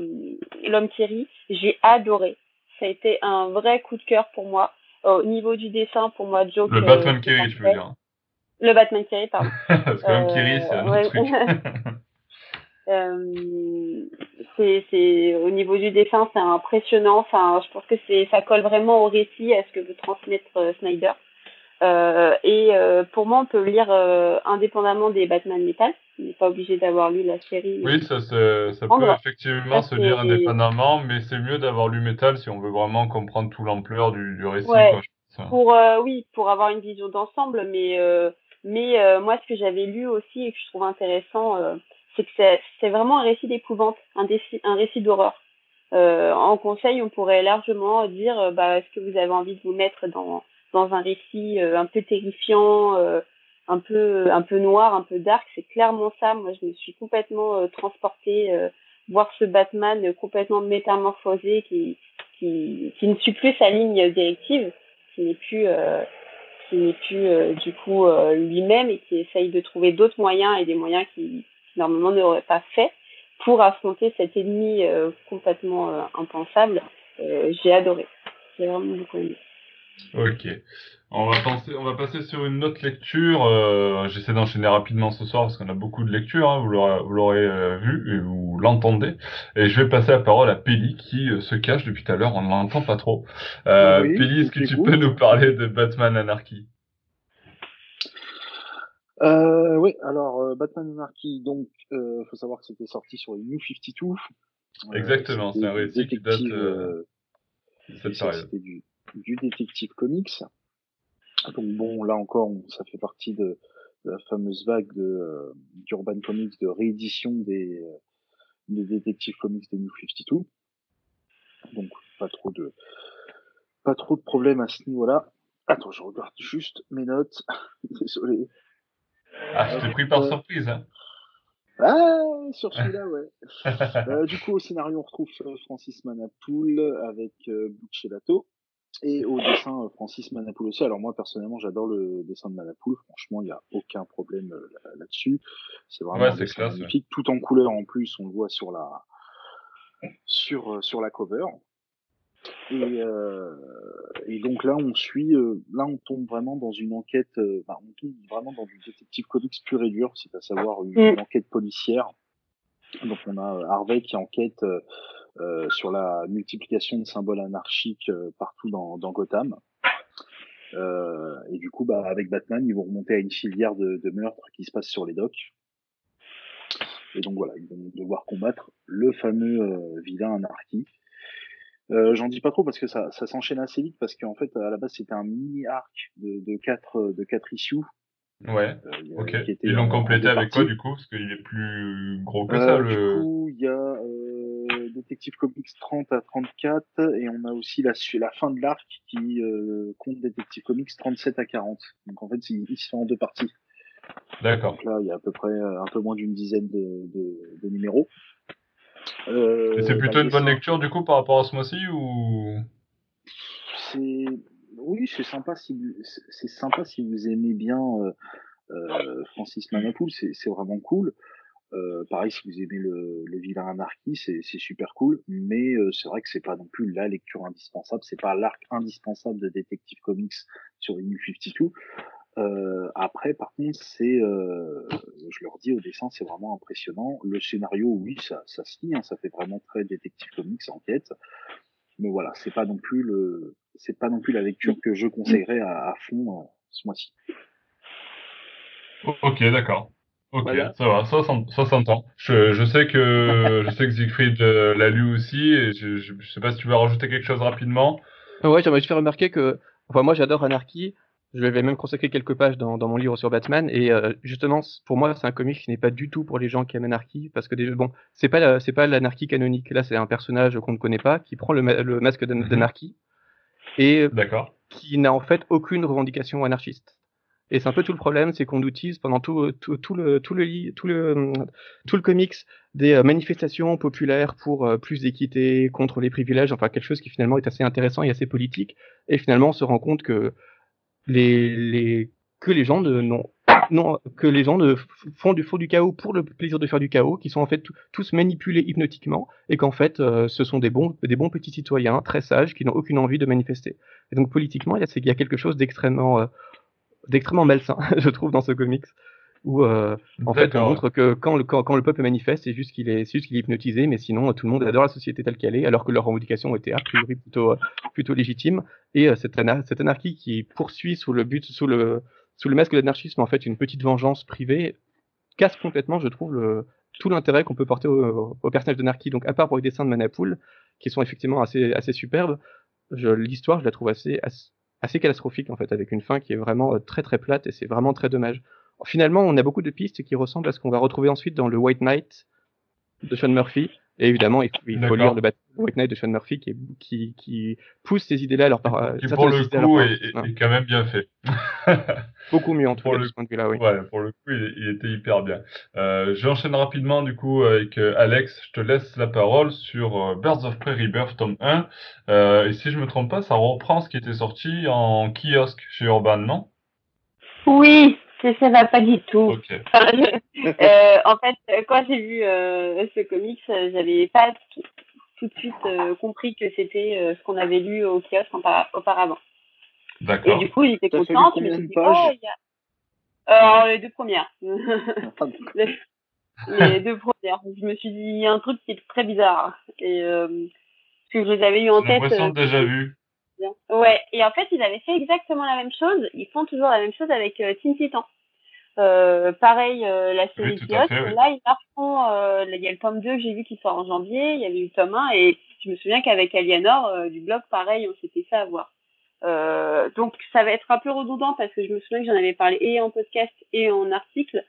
S2: l'homme Thierry, j'ai adoré. Ça a été un vrai coup de cœur pour moi. Au niveau du dessin, pour moi, Joe.
S1: Le Batman Thierry, je veux dire.
S2: Le Batman Thierry, pardon.
S1: Parce que l'homme Thierry, c'est un autre truc.
S2: Euh, c'est au niveau du dessin c'est impressionnant enfin je pense que c'est ça colle vraiment au récit à ce que veut transmettre euh, Snyder euh, et euh, pour moi, on peut lire euh, indépendamment des Batman Metal. On n'est pas obligé d'avoir lu la série.
S1: Oui, ça, ça peut effectivement se lire indépendamment, mais c'est mieux d'avoir lu Metal si on veut vraiment comprendre tout l'ampleur du, du, récit.
S2: pour oui, pour avoir une vision d'ensemble, mais mais moi, ce que j'avais lu aussi et que je trouve intéressant, c'est que c'est vraiment un récit d'épouvante, un, un récit d'horreur. en conseil, on pourrait largement dire, bah, est-ce que vous avez envie de vous mettre dans dans un récit euh, un peu terrifiant, euh, un peu un peu noir, un peu dark. C'est clairement ça. Moi, je me suis complètement euh, transportée voir ce Batman complètement métamorphosé qui, qui, ne suit plus sa ligne directive, qui n'est plus, qui n'est plus du coup lui-même et qui essaye de trouver d'autres moyens et des moyens qui, normalement n'aurait pas fait pour affronter cet ennemi complètement impensable. J'ai adoré. J'ai vraiment beaucoup aimé.
S1: Ok. On va, penser, on va passer sur une autre lecture. Euh, J'essaie d'enchaîner rapidement ce soir parce qu'on a beaucoup de lectures, hein, vous l'aurez euh, vu et vous l'entendez. Et je vais passer la parole à Peli qui euh, se cache depuis tout à l'heure, on ne l'entend pas trop. Euh, oui, est-ce que tu peux nous parler de Batman Anarchy?
S5: Oui, alors Batman Anarchy, donc il faut savoir que c'était sorti sur les New 52.
S1: Exactement, c'est un récit qui date de cette période
S5: du Detective Comics. Donc bon, là encore, ça fait partie de, la fameuse vague de euh, d'Urban Comics de réédition des, euh, des Detective Comics des New 52. Donc pas trop de pas trop de problèmes à ce niveau-là. Attends, je regarde juste mes notes. Désolé.
S1: Ah, je t'ai pris par euh, surprise, hein.
S5: Ah, sur celui-là, ouais. euh, du coup, au scénario, on retrouve Francis Manapoul avec euh. Et au dessin, euh, Francis Manapoul aussi. Alors moi, personnellement, j'adore le dessin de Manapoul. Franchement, il n'y a aucun problème euh, là-dessus. c'est vraiment magnifique. Tout en couleur en plus, on le voit sur la, sur, euh, sur la cover. Et, euh, et donc là, on suit, là, on tombe vraiment dans une enquête, bah, on tombe vraiment dans du détective comics pur et dur, c'est à savoir une, mm. enquête policière. Donc on a Harvey qui enquête sur la multiplication de symboles anarchiques partout dans, dans Gotham. et du coup, bah, avec Batman, ils vont remonter à une filière de, de meurtres qui se passe sur les docks. Et donc voilà, ils vont devoir combattre le fameux vilain anarchie. Euh, J'en dis pas trop parce que ça, ça s'enchaîne assez vite parce qu'en fait à la base c'était un mini arc de, de quatre de quatre issues.
S1: Ouais. Euh, ok. Ils l'ont complété avec quoi du coup? Parce qu'il est plus gros que ça.
S5: Euh, le... Du coup il y a euh, Detective Comics 30 à 34 et on a aussi la la fin de l'arc qui compte Detective Comics 37 à 40. Donc en fait il, se fait en deux parties.
S1: D'accord.
S5: Donc là il y a à peu près un peu moins d'une dizaine de, de, de numéros.
S1: Euh, c'est plutôt une bonne lecture du coup par rapport à ce mois-ci ou?
S5: C'est oui, c'est sympa si c'est sympa si vous aimez bien euh, euh, Francis Manapoul, c'est vraiment cool. Euh, pareil, si vous aimez le, le vilain anarchie, c'est super cool, mais euh, c'est vrai que c'est pas non plus la lecture indispensable, c'est pas l'arc indispensable de Detective Comics sur New 52. Euh, après, par contre, c'est, je leur dis au dessin, c'est vraiment impressionnant. Le scénario, oui, ça, ça se lit, hein, ça fait vraiment très détective comics enquête. Mais voilà, c'est pas non plus le, c'est pas non plus la lecture que je conseillerais à, à fond ce mois-ci.
S1: Ok, d'accord. Ok, ça va, ça, ça s'entend. Je, je sais que je sais que Siegfried euh, l'a lu aussi, et je, je, je, sais pas si tu veux rajouter quelque chose rapidement.
S3: Ouais, j'aimerais juste faire remarquer que, enfin, moi, j'adore Anarchy. Je vais même consacrer quelques pages dans, dans mon livre sur Batman et euh, justement pour moi c'est un comic qui n'est pas du tout pour les gens qui aiment l'anarchie parce que déjà, bon c'est pas c'est pas l'anarchie canonique là c'est un personnage qu'on ne connaît pas qui prend le, le masque mhm. d'anarchie et qui n'a en fait aucune revendication anarchiste et c'est un peu tout le problème c'est qu'on utilise pendant tout, tout, tout, le tout le tout le tout le comics des euh, manifestations populaires pour euh, plus d'équité contre les privilèges enfin quelque chose qui finalement est assez intéressant et assez politique et finalement on se rend compte que les, les, que les gens ne, non, non, que les gens font du, font du chaos pour le plaisir de faire du chaos, qui sont en fait tous manipulés hypnotiquement, et qu'en fait euh, ce sont des bons, des bons petits citoyens très sages qui n'ont aucune envie de manifester. Et donc politiquement, il y a, il y a quelque chose d'extrêmement, euh, d'extrêmement malsain, je trouve, dans ce comics où euh, en fait on montre que quand le, quand, quand le peuple manifeste, c'est juste qu'il est, juste qu'il est hypnotisé, mais sinon tout le monde adore la société telle qu'elle est, alors que leurs revendications étaient a priori plutôt, plutôt légitimes. Et euh, cette, cette, anarchie qui poursuit sous le but, sous le, sous le masque de l'anarchisme, en fait, une petite vengeance privée, casse complètement, je trouve, le, tout l'intérêt qu'on peut porter au, au personnage d'anarchie. Donc, à part pour les dessins de Manapool, qui sont effectivement assez, assez superbes, l'histoire, je la trouve assez, assez, assez catastrophique, en fait, avec une fin qui est vraiment euh, très très plate et c'est vraiment très dommage finalement, on a beaucoup de pistes qui ressemblent à ce qu'on va retrouver ensuite dans le White Knight de Sean Murphy. Et évidemment, il faut, lire le White Knight de Sean Murphy qui, qui, qui pousse ces idées-là. Alors par,
S1: qui pour le coup est, quand même bien fait.
S3: Beaucoup mieux en tout cas de ce point de vue-là, oui.
S1: Ouais, pour le coup, il, était hyper bien. Euh, J'enchaîne rapidement du coup avec euh, Alex. Je te laisse la parole sur euh, Birds of Prey Rebirth tome 1. Euh, et si je me trompe pas, ça reprend ce qui était sorti en kiosque chez Urban, non?
S2: Oui, ça va pas du tout. euh, en fait, quand j'ai vu euh, ce comics, j'avais pas tout, de suite euh, compris que c'était euh, ce qu'on avait lu au kiosque auparavant.
S1: D'accord.
S2: Et du coup, il était content. Il me dit, oh, il y a... les deux premières. les, deux premières. Je me suis dit, il y a un truc qui est très bizarre. Et parce que je les avais eu en tête.
S1: J'ai l'impression déjà vu.
S2: Ouais, et en fait, ils avaient fait exactement la même chose. Ils font toujours la même chose avec euh, Teen Titan. Euh, pareil, euh, la série oui, pilote. Là, ils. Euh, il y a le tome 2 que j'ai vu qui sort en janvier. Il y avait eu le tome 1 et je me souviens qu'avec Alianor du blog, pareil, on s'était fait avoir. donc, ça va être un peu redondant parce que je me souviens que j'en avais parlé et en podcast et en article.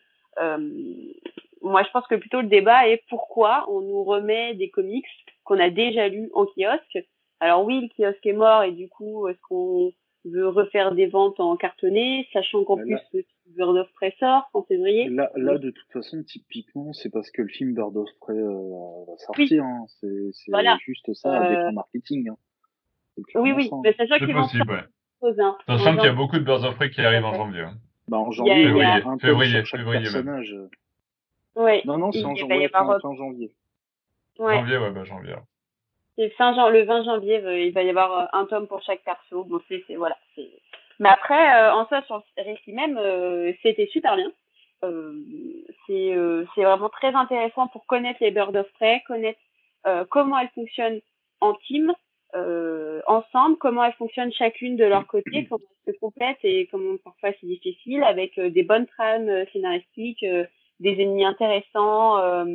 S2: moi, je pense que plutôt le débat est pourquoi on nous remet des comics qu'on a déjà lus en kiosque alors oui, le kiosque est mort et du coup, est-ce qu'on veut refaire des ventes en cartonné, sachant qu'en plus le Bird of Prey sort en février?
S5: Là, là, de toute façon, typiquement, c'est parce que le film Bird of Prey euh, va sortir. Hein. C'est juste ça, avec le marketing. Hein.
S2: Oui, oui, mais sachant
S1: vont possible, ouais. hein. Sachant qu'il y a beaucoup de Birds of Prey qui arrivent en janvier. Hein.
S5: Bah, en janvier,
S1: il y a, février, février, février
S5: personnage.
S2: Ouais.
S5: Non, non, c'est en, janvier.
S1: Ouais. Janvier, ouais, bah janvier.
S2: C'est fin le 20 janvier, euh, il va y avoir euh, un tome pour chaque perso. Bon, c'est voilà. Mais après, euh, en soi, sur le récit même, c'était super bien. c'est vraiment très intéressant pour connaître les Bird of Prey, connaître comment elles fonctionnent en team, euh, ensemble, comment elles fonctionnent chacune de leur côté, comment elles se complètent et comment parfois c'est difficile, avec euh, des bonnes trames euh, scénaristiques, des ennemis intéressants.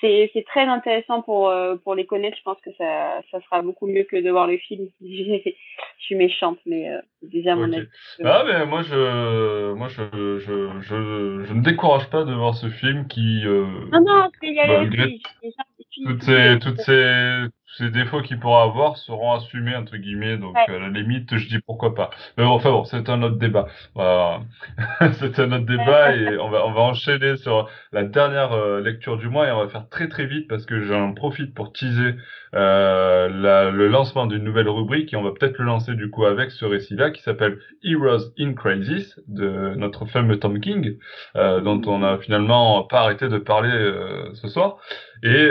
S2: C'est c'est très intéressant pour euh, pour les connaître. Je pense que ça ça sera beaucoup mieux que de voir le film. je suis méchante, mais euh, déjà mon avis.
S1: Ah mais moi je moi je je, je, je ne décourage pas de voir ce film qui euh,
S2: Non, non, je vais y
S1: malgré
S2: vais simplifier.
S1: toutes ces toutes ces ces défauts qu'il pourra avoir seront assumés entre guillemets donc
S2: Ouais.
S1: à la limite je dis pourquoi pas mais bon, enfin bon c'est un autre débat Voilà. c'est un autre débat et on va on va enchaîner sur la dernière euh, lecture du mois et on va faire très très vite parce que j'en profite pour teaser euh, la- le lancement d'une nouvelle rubrique et on va peut-être le lancer du coup avec ce récit-là qui s'appelle Heroes in Crisis de notre fameux Tom King euh, dont on a finalement pas arrêté de parler euh, ce soir. Et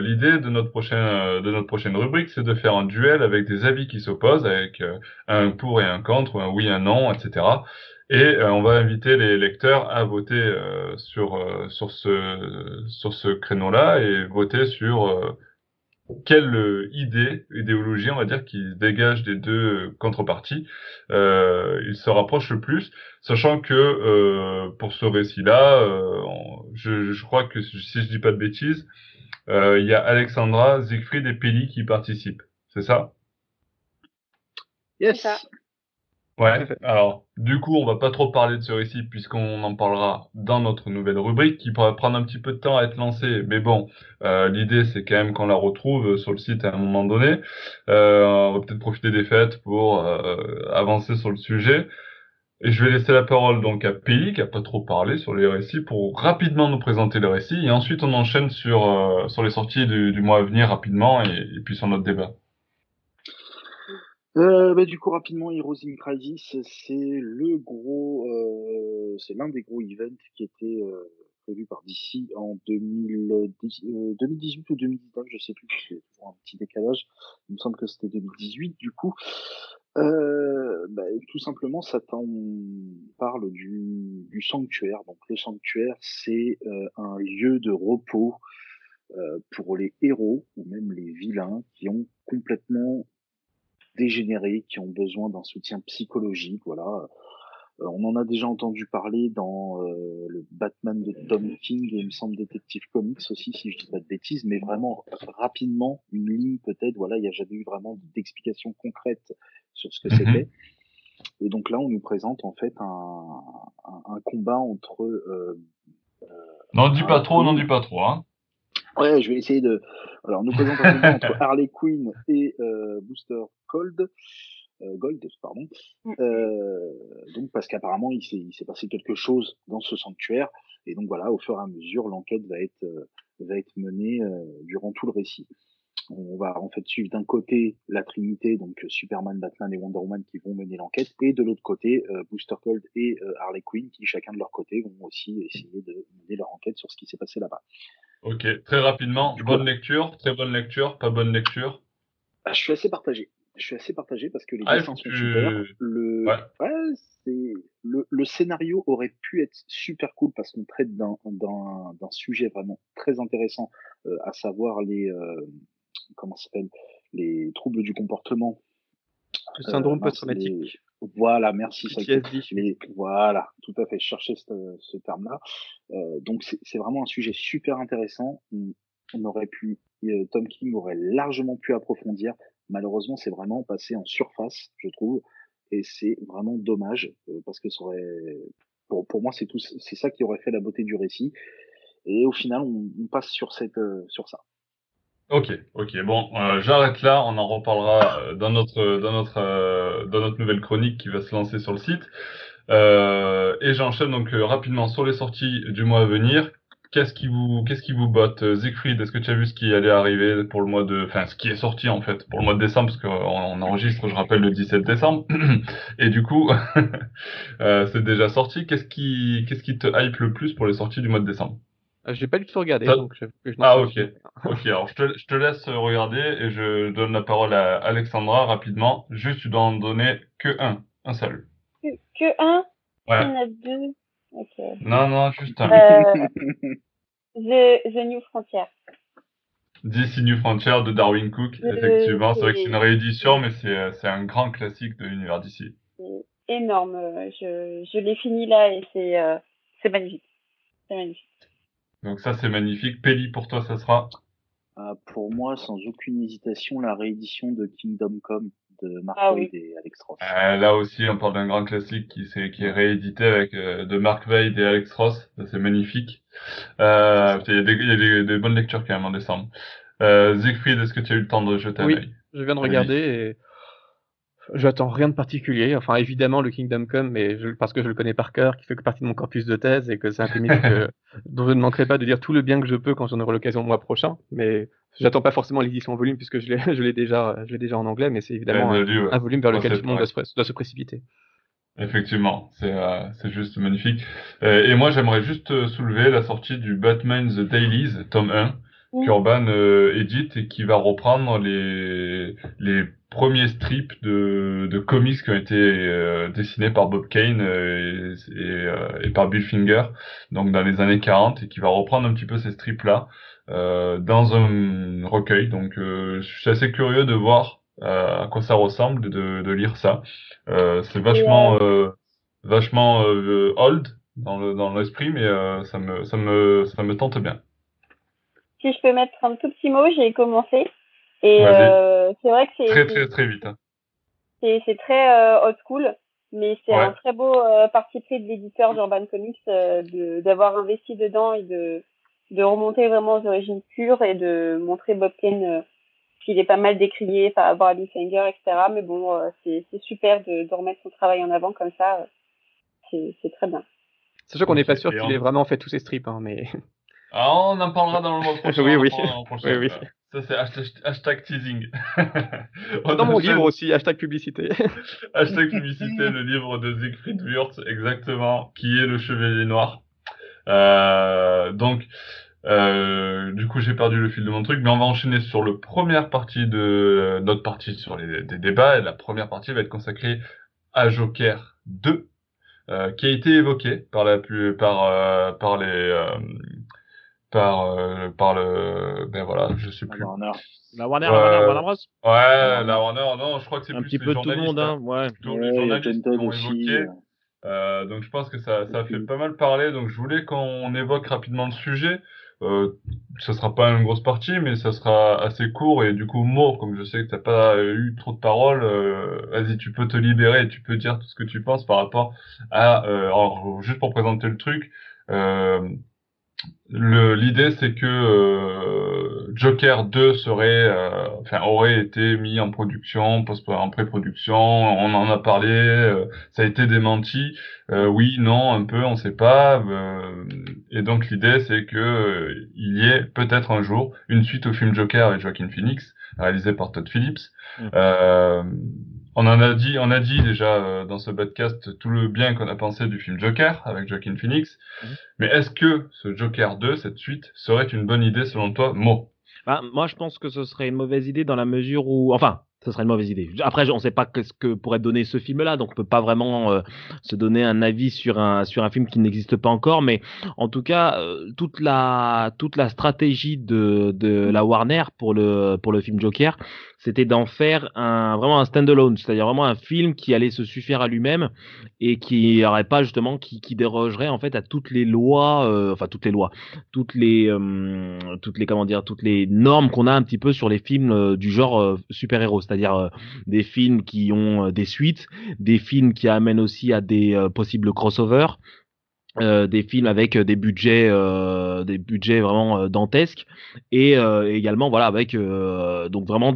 S1: l'idée de notre prochaine euh, de notre prochaine rubrique, c'est de faire un duel avec des avis qui s'opposent, avec euh, un pour et un contre, un oui, un non, etc. Et euh, on va inviter les lecteurs à voter euh, sur sur ce sur ce créneau-là et voter sur quelle idée, idéologie, on va dire, qui se dégage des deux contreparties, euh, il se rapproche le plus, sachant que pour ce récit-là, je, je crois que si je dis pas de bêtises, il y a Alexandra, Siegfried et Peli qui participent. C'est ça?
S5: Yes.
S2: C'est ça.
S1: Ouais. Alors, du coup, on va pas trop parler de ce récit puisqu'on en parlera dans notre nouvelle rubrique qui pourra prendre un petit peu de temps à être lancée. Mais bon, euh, l'idée c'est quand même qu'on la retrouve sur le site à un moment donné. Euh, on va peut-être profiter des fêtes pour euh, avancer sur le sujet. Et je vais laisser la parole donc à Peli qui a pas trop parlé sur les récits pour rapidement nous présenter le récit et ensuite on enchaîne sur euh, sur les sorties du, du mois à venir rapidement et, et puis sur notre débat.
S5: Euh, bah, du coup, rapidement, Heroes in Crisis, c'est le gros, euh, c'est l'un des gros events qui était euh, prévu par DC en 2010, euh, 2018 ou 2019, je sais plus, c'est un petit décalage. Il me semble que c'était 2018, du coup. Euh, bah, tout simplement, ça t'en parle du, sanctuaire. Donc, le sanctuaire, c'est euh, un lieu de repos euh, pour les héros ou même les vilains qui ont complètement dégénérés, qui ont besoin d'un soutien psychologique. Voilà. Euh, on en a déjà entendu parler dans euh, le Batman de Tom King et il me semble Detective Comics aussi, si je dis pas de bêtises, mais vraiment rapidement, une ligne peut-être. Voilà, il n'y a jamais eu vraiment d'explication concrète sur ce que
S1: Mhm.
S5: c'était. Et donc là, on nous présente en fait un, un, un combat entre euh,
S1: N'en dis pas trop, n'en dis pas trop, hein.
S5: Ouais, je vais essayer de. Alors, on nous présente un combat entre Harley Quinn et euh, Booster Gold. Euh, Gold, pardon.
S2: Mm.
S5: Euh, donc, parce qu'apparemment, il s'est, il s'est passé quelque chose dans ce sanctuaire. Et donc, voilà, au fur et à mesure, l'enquête va être, euh, va être menée euh, durant tout le récit. On va en fait suivre d'un côté la Trinité, donc Superman, Batman et Wonder Woman qui vont mener l'enquête, et de l'autre côté euh, Booster Gold et euh, Harley Quinn qui chacun de leur côté vont aussi essayer de mener leur enquête sur ce qui s'est passé là-bas.
S1: Ok, très rapidement,
S5: Du coup-
S1: bonne lecture, très bonne lecture, pas bonne lecture.
S5: Ah, je suis assez partagé. Je suis assez partagé parce que les
S1: Ah,
S5: dessins sont
S1: que-
S5: super. Le,
S1: Ouais.
S5: ouais, c'est le, le scénario aurait pu être super cool parce qu'on traite d'un d'un d'un sujet vraiment très intéressant, euh, à savoir les euh, comment ça s'appelle les troubles du comportement.
S3: Le syndrome
S5: Euh,
S3: post-traumatique.
S5: les- Voilà, merci. ça a été-
S3: PTSD.
S5: les, voilà, tout à fait. Je cherchais ce, ce terme-là. Euh, donc c'est c'est vraiment un sujet super intéressant. On, on aurait pu, euh, Tom King aurait largement pu approfondir. Malheureusement, c'est vraiment passé en surface, je trouve, et c'est vraiment dommage euh, parce que ça aurait, pour, pour moi, c'est tout, c'est ça qui aurait fait la beauté du récit. Et au final, on, passe sur cette, euh, sur ça.
S1: Ok, ok, bon, euh, j'arrête là, on en reparlera dans notre dans notre dans notre nouvelle chronique qui va se lancer sur le site. Et j'enchaîne donc rapidement sur les sorties du mois à venir. Qu'est-ce qui vous qu'est-ce qui vous botte Euh, Siegfried, est-ce que tu as vu ce qui allait arriver pour le mois de enfin ce qui est sorti en fait pour le mois de décembre? Parce qu'on on enregistre, je rappelle le 17 décembre. et du coup, euh, c'est déjà sorti. Qu'est-ce qui qu'est-ce qui te hype le plus pour les sorties du mois de décembre?
S3: Ah, J'ai pas du tout regardé,
S1: Ça-
S3: donc je
S1: Ah, ok. Ok, alors je te, je te laisse regarder et je donne la parole à Alexandra rapidement. Juste, tu dois en donner que un, un seul.
S2: Que, que un, il y
S1: Ouais.
S2: en a deux.
S1: Non, non, juste un.
S2: Euh, The, The New Frontier.
S1: DC New Frontier de Darwin Cook,
S2: Euh,
S1: effectivement. C'est vrai que c'est une réédition, mais c'est euh, c'est un grand classique de l'univers DC.
S2: C'est énorme. euh, Je, je l'ai fini là et c'est euh, c'est magnifique. C'est magnifique.
S1: Donc ça, c'est magnifique. Peli, pour toi, ça sera
S5: Ah, pour moi, sans aucune hésitation, la réédition de Kingdom Come de Mark
S2: Ah oui.
S5: et Alex Ross.
S1: Euh, là aussi, on parle d'un grand classique qui, est réédité avec euh, de Mark Waid et Alex Ross. C'est magnifique. Euh, Il y a, des, il y a des, des bonnes lectures quand même en décembre. Euh, Siegfried, est-ce que tu as eu le temps de jeter
S3: Oui.
S1: un œil?
S3: Je viens de regarder et j'attends rien de particulier. Enfin, évidemment, le Kingdom Come, mais je- parce que je le connais par cœur, qui fait partie de mon corpus de thèse et que c'est un comics dont je ne manquerai pas de dire tout le bien que je peux quand j'en aurai l'occasion le mois prochain. Mais j'attends pas forcément l'édition en volume puisque je l'ai, je l'ai déjà, je l'ai déjà en anglais, mais c'est évidemment
S1: Ouais,
S3: un, volume vers
S1: Ouais,
S3: lequel tout le monde doit se, doit se précipiter.
S1: Effectivement, c'est euh, c'est juste magnifique. Euh, et moi, j'aimerais juste euh, soulever la sortie du Batman The Dailies, tome 1,
S2: Mm.
S1: qu'Urban euh, édite et qui va reprendre les, les premiers strips de, de comics qui ont été euh, dessinés par Bob Kane euh, et, et, euh, et par Bill Finger, donc dans les années 40, et qui va reprendre un petit peu ces strips-là euh, dans un recueil. Donc, euh, je suis assez curieux de voir euh, à quoi ça ressemble, de, de lire ça. Euh, c'est vachement, euh, vachement euh, old dans le dans l'esprit, mais euh, ça me ça me ça me tente bien.
S2: Si je peux mettre un tout petit mot, j'ai commencé. Et euh, c'est vrai que c'est
S1: Très très très vite. hein.
S2: c'est très euh, old school, mais c'est
S1: Ouais.
S2: un très beau euh, parti pris de l'éditeur d'Urban Comics euh, de d'avoir investi dedans et de de remonter vraiment aux origines pures et de montrer Bob Kane euh, qu'il est pas mal décrié par rapport à Bill Finger, etc. Mais bon, euh, c'est c'est super de, de remettre son travail en avant comme ça. C'est c'est très bien.
S3: Sachant qu'on n'est pas sûr qu'il ait vraiment fait tous ses strips, hein, mais
S1: Ah, on en parlera dans le mois prochain.
S3: Oui, oui.
S1: prochain.
S3: Oui, oui.
S1: Ça c'est hashtag, hashtag teasing.
S3: Dans mon livre aussi, hashtag publicité.
S1: Hashtag publicité, le livre de Siegfried Wurtz, exactement, qui est le Chevalier Noir. Euh, donc, euh, du coup, j'ai perdu le fil de mon truc, mais on va enchaîner sur le première partie de notre partie sur les des débats. Et la première partie va être consacrée à Joker 2, euh, qui a été évoqué par la plus par par les par euh, par le ben voilà, je sais plus.
S5: Warner.
S4: La Warner,
S1: Ouais.
S4: la Warner, Warner Bros.
S1: Ouais, la Warner, non, je crois que c'est
S4: Un
S1: plus
S4: petit
S1: les
S4: peu tout le monde, hein. Ouais.
S1: plutôt
S5: Ouais,
S1: les journalistes qui l'ont
S5: aussi.
S1: évoqué.
S5: euh,
S1: Euh, donc je pense que ça, ça a fait pas mal parler. Donc je voulais qu'on évoque rapidement le sujet. Euh, ce sera pas une grosse partie, mais ça sera assez court. Et du coup, Mo, comme je sais que t'as pas eu trop de paroles, euh, vas-y, tu peux te libérer et tu peux dire tout ce que tu penses par rapport à. Euh, alors, juste pour présenter le truc. Euh, l'idée c'est que euh, Joker 2 serait euh, enfin aurait été mis en production post en pré-production. On en a parlé euh, ça a été démenti. Oui non un peu on sait pas. Et donc l'idée c'est que il y ait peut-être un jour une suite au film Joker avec Joaquin Phoenix réalisé par Todd Phillips.
S4: Mhm.
S1: On en a dit on a dit déjà euh, dans ce podcast tout le bien qu'on a pensé du film Joker avec Joaquin Phoenix
S4: Mhm.
S1: mais est-ce que ce Joker 2, cette suite, serait une bonne idée selon toi, Mo?
S4: Bah, moi, je pense que ce serait une mauvaise idée dans la mesure où, enfin, ce serait une mauvaise idée. Après, on ne sait pas qu'est-ce que pourrait donner ce film-là, donc on peut pas vraiment euh, se donner un avis sur un sur un film qui n'existe pas encore. Mais en tout cas, euh, toute la toute la stratégie de de la Warner pour le pour le film Joker, c'était d'en faire un vraiment un standalone, c'est-à-dire vraiment un film qui allait se suffire à lui-même et qui aurait pas justement qui qui dérogerait en fait à toutes les lois, euh, enfin toutes les lois, toutes les euh, toutes les comment dire toutes les normes qu'on a un petit peu sur les films euh, du genre super-héros, c'est-à-dire des films qui ont des suites, des films qui amènent aussi à des possibles crossovers. des films avec des budgets des budgets vraiment dantesques et également voilà avec donc vraiment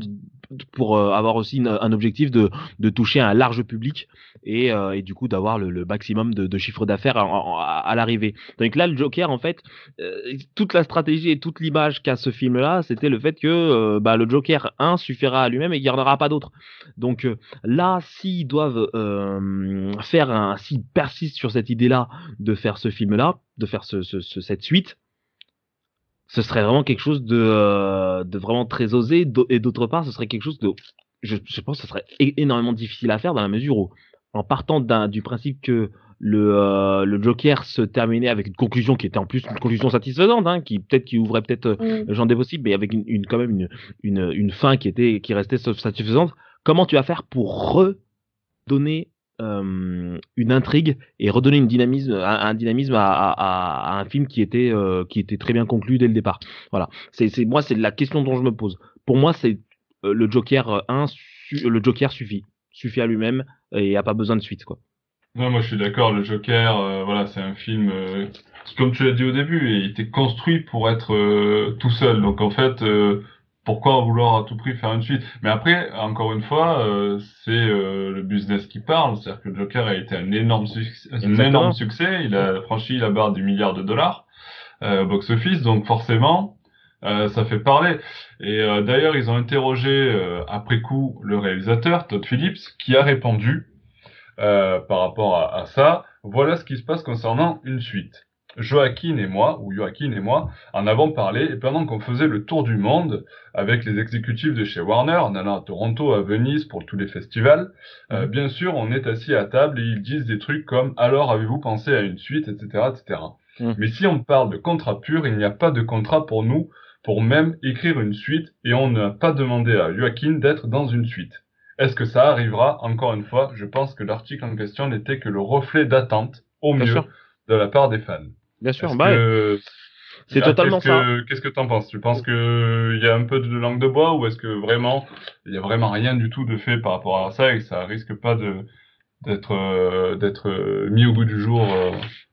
S4: pour euh, avoir aussi un objectif de, de toucher un large public et, euh, et du coup d'avoir le, le maximum de, de chiffre d'affaires à, l'arrivée. Donc là, le Joker, en fait, euh, toute la stratégie et toute l'image qu'a ce film-là, c'était le fait que bah, le Joker 1 suffira à lui-même et il n'y en aura pas d'autres. Donc là, s'ils doivent faire un, s'ils persistent sur cette idée-là de faire ce film-là, de faire ce- ce- cette suite, ce serait vraiment quelque chose de, euh, de vraiment très osé. Et d'autre part, ce serait quelque chose de, je, je pense, que ce serait énormément difficile à faire dans la mesure où, en partant du principe que le, euh, le Joker se terminait avec une conclusion qui était en plus une conclusion satisfaisante, hein, qui peut-être qui ouvrait peut-être euh,
S2: Mm.
S4: le champ des possibles, mais avec une, une- quand même une, une, une fin qui était qui restait satisfaisante. Comment tu vas faire pour redonner euh, une intrigue et redonner un, dynamisme à, un film qui était euh, qui était très bien conclu dès le départ. Voilà. C'est moi c'est la question dont je me pose. Pour moi c'est euh, le Joker euh, 1 su- le Joker suffit suffit à lui-même et a pas besoin de suite quoi.
S1: Non, moi je suis d'accord, le Joker, voilà, c'est un film, euh, comme tu l'as dit au début, il était construit pour être tout seul. Donc en fait, pourquoi vouloir à tout prix faire une suite? Mais après, encore une fois, euh, c'est euh, le business qui parle. C'est-à-dire que Joker a été un énorme, succès, un énorme succès. Il a franchi la barre du milliard de dollars euh, au box-office. Donc forcément, euh, ça fait parler. Et euh, d'ailleurs, ils ont interrogé euh, après coup le réalisateur, Todd Phillips, qui a répondu euh, par rapport à, à ça. Voilà ce qui se passe concernant une suite. Joaquin et moi, ou Joaquin et moi, en avons parlé, et pendant qu'on faisait le tour du monde avec les exécutifs de chez Warner, en allant à Toronto, à Venise pour tous les festivals, euh, bien sûr, on est assis à table et ils disent des trucs comme alors avez-vous pensé à une suite, etc., etc.
S4: Mhm.
S1: Mais si on parle de contrat pur, il n'y a pas de contrat pour nous pour même écrire une suite et on n'a pas demandé à Joaquin d'être dans une suite. Est-ce que ça arrivera? Encore une fois, je pense que l'article en question n'était que le reflet d'attente, au
S4: Bien
S1: mieux,
S4: sûr.
S1: de la part des fans.
S4: Bien sûr. Bah,
S1: que-
S4: C'est
S1: Ah,
S4: totalement
S1: qu'est-ce que- Qu'est-ce que t'en penses? Tu penses que il y a un peu de langue de bois ou est-ce que vraiment il y a vraiment rien du tout de fait par rapport à ça et que ça risque pas de d'être euh, d'être euh, mis au bout du jour euh,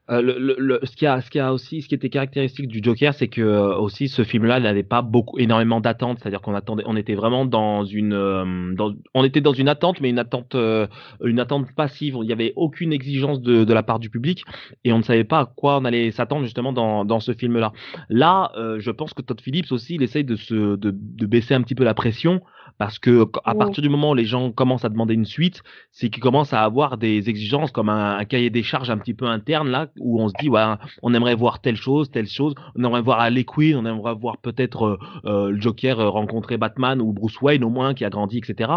S4: Euh, le, ce qui a, aussi, ce qui était caractéristique du Joker, c'est que euh, aussi ce film-là n'avait pas beaucoup, énormément d'attentes. C'est-à-dire qu'on attendait, on était vraiment dans une, euh, on était dans une attente, mais une attente, une attente passive. Il n'y avait aucune exigence de, la part du public et on ne savait pas à quoi on allait s'attendre justement dans, ce film-là. Là, je pense que Todd Phillips aussi, il essaye de baisser un petit peu la pression parce que à
S2: Mm.
S4: partir du moment où les gens commencent à demander une suite, c'est qu'ils commencent à avoir des exigences comme un, un cahier des charges un petit peu interne là où on se dit ouais on aimerait voir telle chose telle chose. On aimerait voir Harley Quinn on aimerait voir peut-être euh, euh, le Joker euh, rencontrer Batman ou Bruce Wayne au moins qui a grandi etc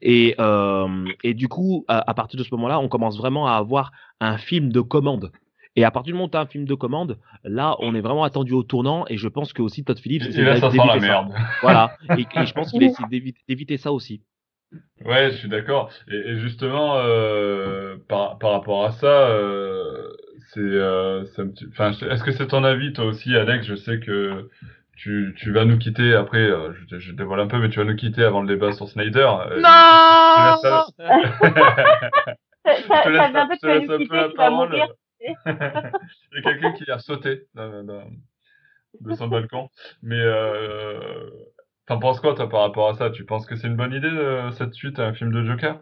S4: et euh, et du coup à, à partir de ce moment là on commence vraiment à avoir un film de commande et à partir du moment où tu as un film de commande, là, on est vraiment attendu au tournant. Et je pense que aussi Todd Phillips
S1: et, là ça sent la
S4: ça.
S1: merde.
S4: Voilà. Et, et je pense qu'il essaie d'éviter ça aussi.
S1: Ouais, je suis d'accord. Et, et justement, euh, par, par rapport à ça, euh, c'est, euh, c'est un petit. Enfin, je- est-ce que c'est ton avis, toi aussi, Alex? Je sais que tu, tu vas nous quitter après. euh, je, je dévoile un peu, mais tu vas nous quitter avant le débat sur Snyder. Euh,
S4: Non
S1: je te laisse
S2: Ça,
S1: Je
S2: ça,
S1: te
S2: ça
S1: laisse,
S2: vient un peu
S1: je te
S2: de
S1: laisse un peu
S2: qualité,
S1: la parole. Il y a quelqu'un qui a sauté de son balcon. Mais euh, t'en penses quoi, toi, par rapport à ça? Tu penses que c'est une bonne idée, euh, cette suite à un film de Joker?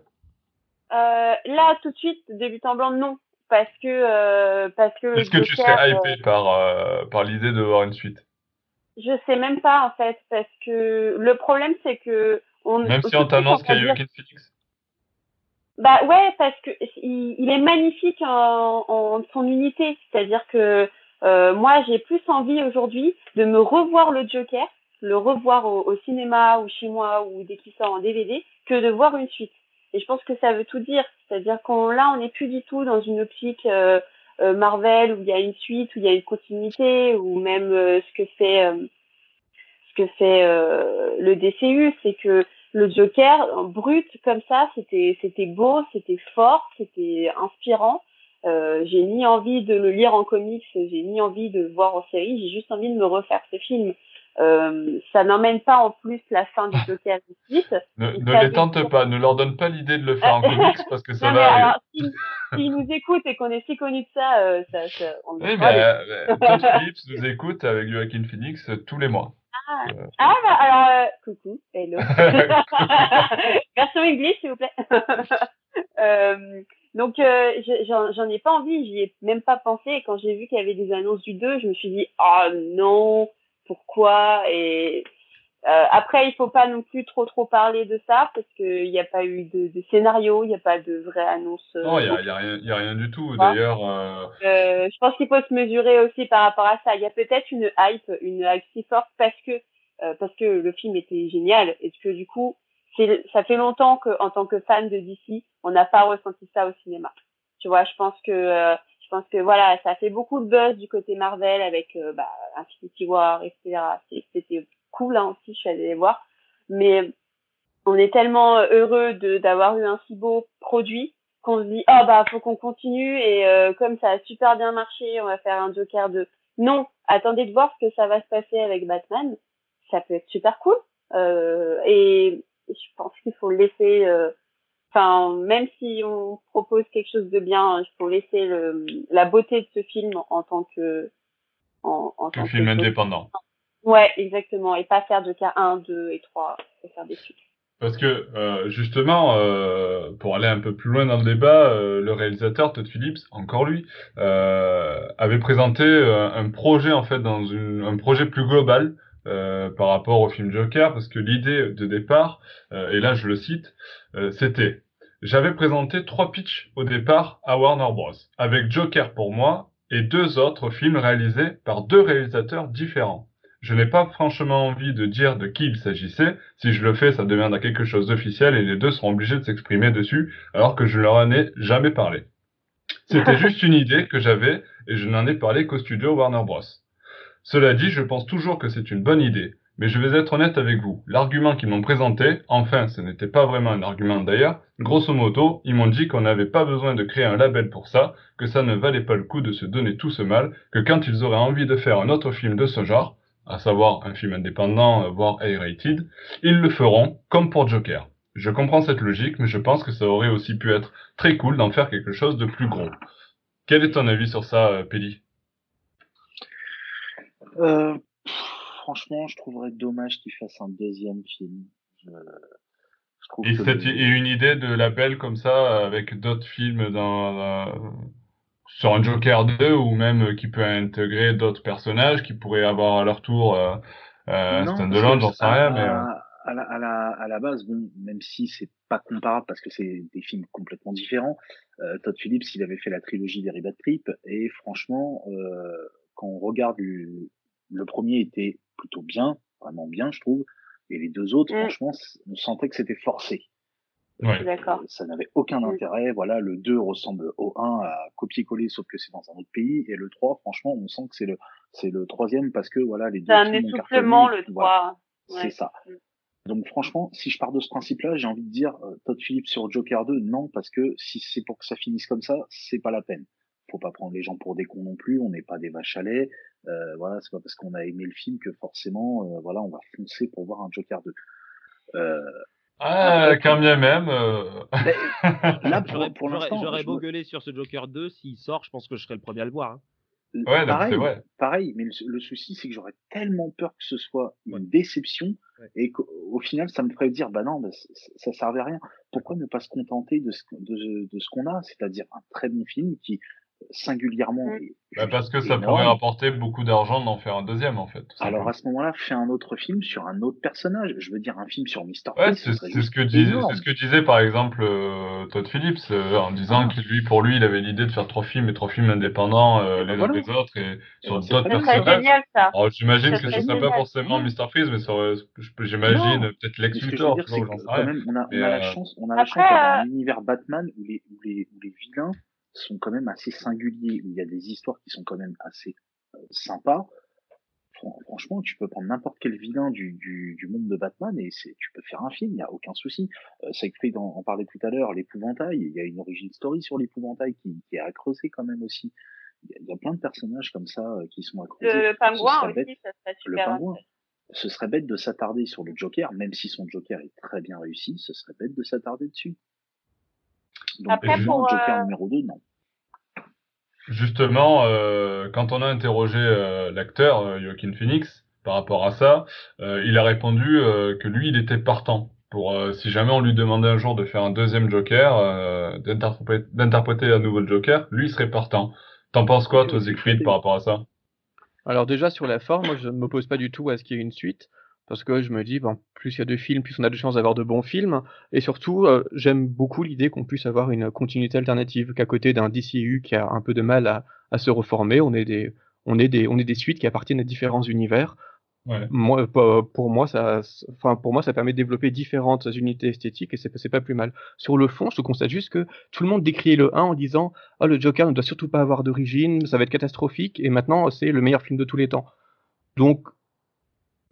S2: Euh, là, tout de suite, début en blanc, non. Parce que, euh, parce que.
S1: Est-ce que tu serais
S2: euh,
S1: hypé par, par l'idée de voir une suite
S2: Je sais même pas, en fait. Parce que le problème, c'est que. On,
S1: Même si on t'annonce qu'il y a Joaquin Phoenix
S2: Bah ouais, parce que il, il est magnifique en, en son unité. C'est-à-dire que euh, moi, j'ai plus envie aujourd'hui de me revoir le Joker, le revoir au, au cinéma ou chez moi ou dès qu'il sort en DVD, que de voir une suite. Et je pense que ça veut tout dire. C'est-à-dire qu'on là, on n'est plus du tout dans une optique euh, euh, Marvel où il y a une suite, où il y a une continuité, ou même euh, ce que fait euh, ce que fait le DCU, c'est que le Joker en brut comme ça, c'était c'était beau, c'était fort, c'était inspirant. Euh, j'ai ni envie de le lire en comics, j'ai ni envie de le voir en série, j'ai juste envie de me refaire ce film. Euh, ça n'emmène pas en plus la fin du Joker de suite.
S1: Ne, ne les tente pas, ne leur donne pas l'idée de le faire en comics parce que ça
S2: Non,
S1: va
S2: alors, s'ils s'ils nous écoutent et qu'on est si connus de ça, euh, ça, ça on
S1: Oui, mais euh, Todd Phillips nous écoute avec Joaquin Phoenix euh, tous les mois.
S2: Ah, bah, alors, euh, coucou, hello. Version English, s'il vous plaît. euh, donc, euh, je- j'en j'en ai pas envie, j'y ai même pas pensé. Et quand j'ai vu qu'il y avait des annonces du 2, je me suis dit, oh non, pourquoi? Et euh, après, il faut pas non plus trop trop parler de ça parce qu'il n'y a pas eu de, de scénario, il n'y a pas de vraie annonce. euh,
S1: Non, il n'y a, y a rien, y a rien du tout. D'ailleurs, euh,
S2: euh, je pense qu'il faut se mesurer aussi par rapport à ça. Il y a peut-être une hype, une hype si forte parce que euh, parce que le film était génial et que du coup, ça fait longtemps que en tant que fan de DC, on n'a pas ressenti ça au cinéma. Tu vois, je pense que euh, je pense que voilà, ça fait beaucoup de buzz du côté Marvel avec bah, Infinity War, etc. C'était cool hein, aussi, je suis allée les voir. Mais on est tellement heureux de d'avoir eu un si beau produit qu'on se dit ah oh, bah faut qu'on continue et euh, comme ça a super bien marché, on va faire un Joker 2. Non, attendez de voir ce que ça va se passer avec Batman. Ça peut être super cool. Euh, et je pense qu'il faut laisser euh, enfin même si on propose quelque chose de bien, il faut laisser le, la beauté de ce film en tant que
S1: en, en tant film indépendant.
S2: Ouais, exactement, et pas faire de cas 1, 2 et 3, faire des suites.
S1: Parce que euh, justement, euh, pour aller un peu plus loin dans le débat, euh, le réalisateur Todd Phillips, encore lui, euh, avait présenté euh, un projet en fait dans une, un projet plus global par rapport au film Joker, parce que l'idée de départ, et là je le cite, c'était j'avais présenté trois pitchs au départ à Warner Bros. avec Joker pour moi et deux autres films réalisés par deux réalisateurs différents. Je n'ai pas franchement envie de dire de qui il s'agissait. Si je le fais, ça devient quelque chose d'officiel et les deux seront obligés de s'exprimer dessus alors que je leur en ai jamais parlé. C'était juste une idée que j'avais et je n'en ai parlé qu'au studio Warner Bros. Cela dit, je pense toujours que c'est une bonne idée. Mais je vais être honnête avec vous. L'argument qu'ils m'ont présenté, enfin, ce n'était pas vraiment un argument d'ailleurs, grosso modo, ils m'ont dit qu'on n'avait pas besoin de créer un label pour ça, que ça ne valait pas le coup de se donner tout ce mal, que quand ils auraient envie de faire un autre film de ce genre, à savoir un film indépendant, euh, voire A-rated, ils le feront, comme pour Joker. Je comprends cette logique, mais je pense que ça aurait aussi pu être très cool d'en faire quelque chose de plus gros. Quel est ton avis sur ça, euh, Pelli
S5: euh, Franchement, je trouverais dommage qu'il fasse un deuxième film.
S1: et, et, une idée de label comme ça, avec d'autres films dans, sur un Joker 2 ou même euh, qui peut intégrer d'autres personnages qui pourraient avoir à leur tour euh, euh, standalone, j'en sais rien. Mais,
S5: euh. à, la, à, la, à la base, bon, même si c'est pas comparable parce que c'est des films complètement différents, euh, Todd Phillips, il avait fait la trilogie des Bad Trip et franchement, euh, quand on regarde le, le, premier était plutôt bien, vraiment bien, je trouve, et les deux autres, mm. franchement, on sentait que c'était forcé.
S2: Ouais. D'accord.
S5: Ça n'avait aucun intérêt. Voilà, le 2 ressemble au 1 à copier-coller, sauf que c'est dans un autre pays. Et le 3, franchement, on sent que c'est le, c'est le troisième parce que voilà, les deux.
S2: C'est un essoufflement, le 3.
S5: C'est ça. Mm. Donc franchement, si je pars de ce principe-là, j'ai envie de dire euh, Todd Phillips sur Joker 2, non, parce que si c'est pour que ça finisse comme ça, c'est pas la peine. Faut pas prendre les gens pour des cons non plus. On n'est pas des vaches à lait. Euh, voilà, c'est pas parce qu'on a aimé le film que forcément, euh, voilà, on va foncer pour voir un Joker 2. Euh,
S1: ah, quand bien même. Euh...
S4: là, pour, j'aurais beau gueuler sur ce Joker 2, s'il sort, je pense que je serais le premier à le voir. Hein.
S1: Ouais, pareil, vrai.
S5: pareil, mais le, souci, c'est que j'aurais tellement peur que ce soit une déception et qu'au final, ça me ferait dire, bah non, bah, ça servait à rien. Pourquoi ne pas se contenter de ce, de, de ce qu'on a, c'est-à-dire un très bon film qui singulièrement. Mm.
S1: Bah parce que ça pourrait rapporter beaucoup d'argent d'en faire un deuxième en fait.
S5: Alors à ce moment-là, fais un autre film sur un autre personnage. Je veux dire un film sur Mister.
S1: Ouais, c'est ce que disait, c'est ce que disait par exemple euh, Todd Phillips euh, en disant ah. que lui, pour lui, il avait l'idée de faire trois films et trois films indépendants euh, les uns des autres et, sur d'autres personnages. Alors j'imagine que ce serait pas forcément Mister Freeze, mais j'imagine peut-être Lex Luthor.
S5: On a, la chance, on a la chance d'avoir un univers Batman où les vilains sont quand même assez singuliers, où il y a des histoires qui sont quand même assez euh, sympas. Franchement, tu peux prendre n'importe quel vilain du, du, du, monde de Batman et tu peux faire un film, il n'y a aucun souci. Euh, Siegfried en, en, parlait tout à l'heure, l'épouvantail, il y a une origin story sur l'épouvantail qui, qui est à creuser quand même aussi. Il y, a, il y a plein de personnages comme ça euh, qui sont à creuser.
S2: Le, le pingouin aussi, ça serait super. Le pingouin.
S5: Ce serait bête de s'attarder sur le Joker, même si son Joker est très bien réussi, ce serait bête de s'attarder dessus. Donc, Après, pour, Joker euh... numéro 2, non.
S1: Justement, euh, quand on a interrogé euh, l'acteur euh, Joaquin Phoenix par rapport à ça, euh, il a répondu euh, que lui, il était partant pour si jamais on lui demandait un jour de faire un deuxième Joker, d'interpréter un nouveau Joker, lui il serait partant. T'en penses quoi, toi, Siegfried, par rapport à ça?
S3: Alors déjà sur la forme, moi je ne m'oppose pas du tout à ce qu'il y ait une suite parce que je me dis, bon, plus il y a de films, plus on a de chances d'avoir de bons films, et surtout, euh, j'aime beaucoup l'idée qu'on puisse avoir une continuité alternative, qu'à côté d'un DCU qui a un peu de mal à, à, se reformer, on est des, on est des, on est des suites qui appartiennent à différents univers. Moi, pour moi, ça, enfin pour moi, ça permet de développer différentes unités esthétiques et c'est pas plus mal. Sur le fond, je constate juste que tout le monde décrit le 1 en disant oh le Joker ne doit surtout pas avoir d'origine, ça va être catastrophique et maintenant c'est le meilleur film de tous les temps. Donc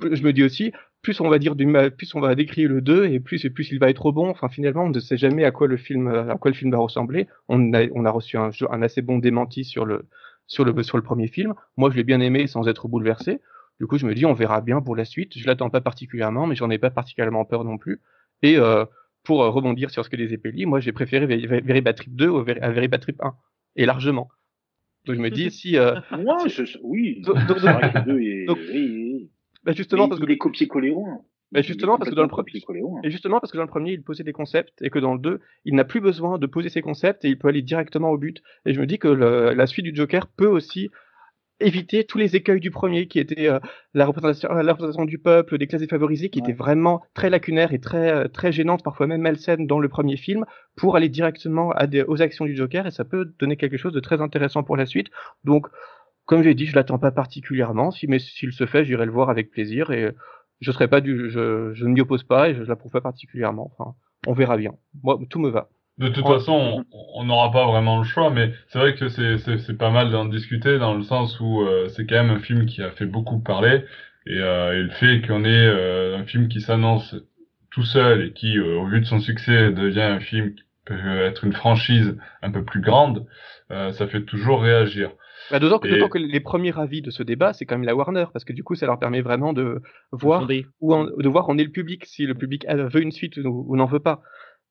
S3: je me dis aussi plus on va dire du mal, plus on va décrire le 2 et plus et plus il va être bon. Enfin finalement, on ne sait jamais à quoi le film à quoi le film va ressembler. On a on a reçu un, un assez bon démenti sur le sur le sur le premier film. Moi, je l'ai bien aimé sans être bouleversé. Du coup, je me dis, on verra bien pour la suite. Je l'attends pas particulièrement, mais j'en ai pas particulièrement peur non plus. Et euh, pour euh, rebondir sur ce que les épées moi, j'ai préféré Very Bad Trip 2 à Very Bad Trip 1, et largement. Donc je me dis, si... Euh,
S5: Moi, je... oui, donc, donc, c'est vrai que le 2 est... Donc, oui,
S3: bah justement,
S5: mais
S3: parce que... Mais justement parce que dans le premier, et justement parce que dans le premier il posait des concepts et que dans le 2 il n'a plus besoin de poser ses concepts et il peut aller directement au but. Et je me dis que le, la suite du Joker peut aussi éviter tous les écueils du premier qui était euh, la représentation la représentation du peuple des classes défavorisées qui était vraiment très lacunaire et très euh, très gênante parfois même malsaine dans le premier film pour aller directement à des, aux actions du Joker et ça peut donner quelque chose de très intéressant pour la suite. Donc comme j'ai dit je l'attends pas particulièrement. Si mais s'il se fait j'irai le voir avec plaisir et je serai pas du je, je ne m'y oppose pas et je, je l'approuve pas particulièrement. Enfin on verra bien. Moi tout me va.
S1: De toute façon, on n'aura pas vraiment le choix, mais c'est vrai que c'est pas mal d'en discuter dans le sens où euh, c'est quand même un film qui a fait beaucoup parler et, euh, et le fait qu'on ait euh, un film qui s'annonce tout seul et qui, au vu de son succès, devient un film qui peut être une franchise un peu plus grande, ça fait toujours réagir.
S3: Bah, D'autant que, que, les premiers avis de ce débat, c'est quand même la Warner, parce que du coup, ça leur permet vraiment de voir où de voir où on est le public, si le public veut une suite ou, ou n'en veut pas.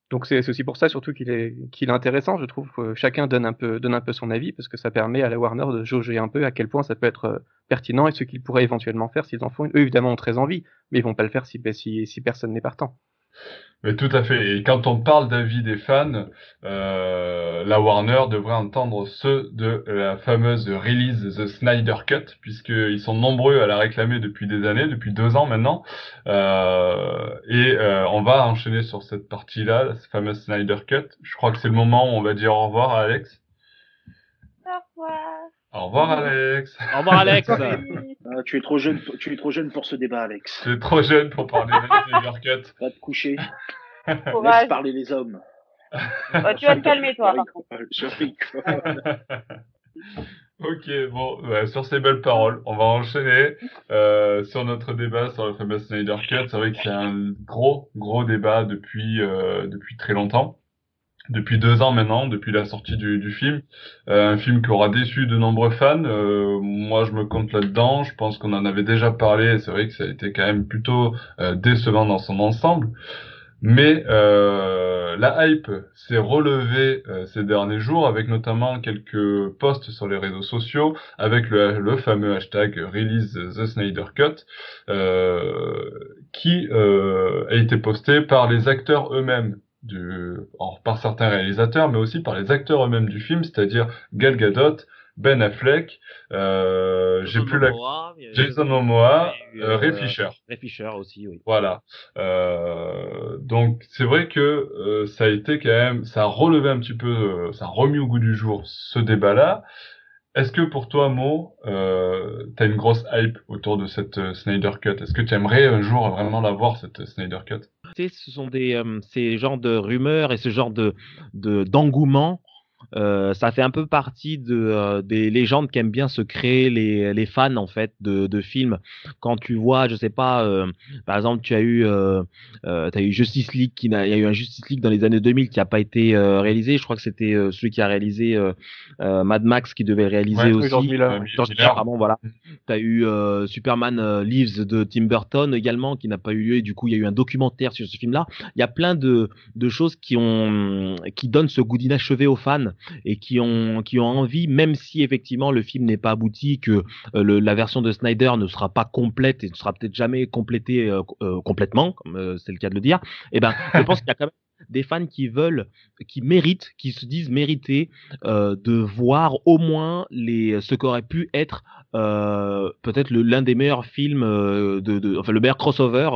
S3: Donc c'est aussi pour ça surtout qu'il est, qu'il est intéressant, je trouve. Que chacun donne un, peu, donne un peu son avis parce que ça permet à la Warner de jauger un peu à quel point ça peut être euh, pertinent et ce qu'ils pourraient éventuellement faire s'ils en font. Eux évidemment ont très envie, mais ils vont pas le faire si, si, si personne n'est partant.
S1: Mais tout à fait. Et quand on parle d'avis des fans, euh, la Warner devrait entendre ceux de la fameuse release The Snyder Cut, puisqu'ils sont nombreux à la réclamer depuis des années, depuis deux ans maintenant. Euh, et euh, on va enchaîner sur cette partie-là, la fameuse Snyder Cut. Je crois que c'est le moment où on va dire au revoir à Alex.
S2: Au revoir.
S1: Au revoir Alex.
S4: Au revoir Alex.
S5: Ah, tu es trop jeune, tu es trop jeune pour ce débat, Alex.
S1: Tu es trop jeune pour parler de Snyder Cut.
S5: Va te coucher. Laisse parler les hommes.
S2: Bah, tu vas te calmer, toi.
S5: Je rigole.
S1: ok, bon, bah, sur ces belles paroles, on va enchaîner euh, sur notre débat sur le fameux Snyder Cut. C'est vrai que c'est un gros, gros débat depuis euh, depuis très longtemps depuis deux ans maintenant, depuis la sortie du, du film. Euh, un film qui aura déçu de nombreux fans. Euh, moi, je me compte là-dedans. Je pense qu'on en avait déjà parlé. C'est vrai que ça a été quand même plutôt euh, décevant dans son ensemble. Mais euh, la hype s'est relevée euh, ces derniers jours avec notamment quelques posts sur les réseaux sociaux avec le, le fameux hashtag Release the Snyder Cut euh, qui a été posté par les acteurs eux-mêmes alors, par certains réalisateurs, mais aussi par les acteurs eux-mêmes du film, c'est-à-dire Gal Gadot, Ben Affleck, euh, j'ai plus la... Jason Momoa, euh, Ray Fisher.
S4: Ray Fisher aussi, oui.
S1: Voilà. Euh, donc c'est vrai que euh, ça a été quand même, ça a relevé un petit peu, euh, ça a remis au goût du jour ce débat-là. Est-ce que pour toi, Mo, euh, tu as une grosse hype autour de cette euh, Snyder Cut? Est-ce que tu aimerais un jour vraiment la voir, cette Snyder Cut?
S4: Ce sont des, ces genres de rumeurs et ce genre de d'engouement euh, ça fait un peu partie de, euh, des légendes qu'aiment bien se créer les, les fans en fait de, de films. Quand tu vois, je sais pas, euh, par exemple, tu as eu, euh, as eu Justice League, qui il y a eu un Justice League dans les années 2000 qui n'a pas été réalisé. Je crois que c'était celui qui a réalisé Mad Max qui devait réaliser ouais, aussi.
S3: George Miller.
S4: George Miller, pardon, voilà. Tu as eu Superman Lives de Tim Burton également qui n'a pas eu lieu et du coup il y a eu un documentaire sur ce film-là. Il y a plein de, de choses qui ont, qui donnent ce goût d'inachevé aux fans et qui ont, qui ont envie, même si effectivement le film n'est pas abouti, que euh, la version de Snyder ne sera pas complète et ne sera peut-être jamais complétée euh, euh, complètement, comme c'est le cas de le dire, et eh ben, je pense qu'il y a quand même des fans qui veulent, qui méritent, qui se disent mériter de voir au moins les, ce qu'aurait pu être peut-être l'un des meilleurs films de, enfin le meilleur crossover,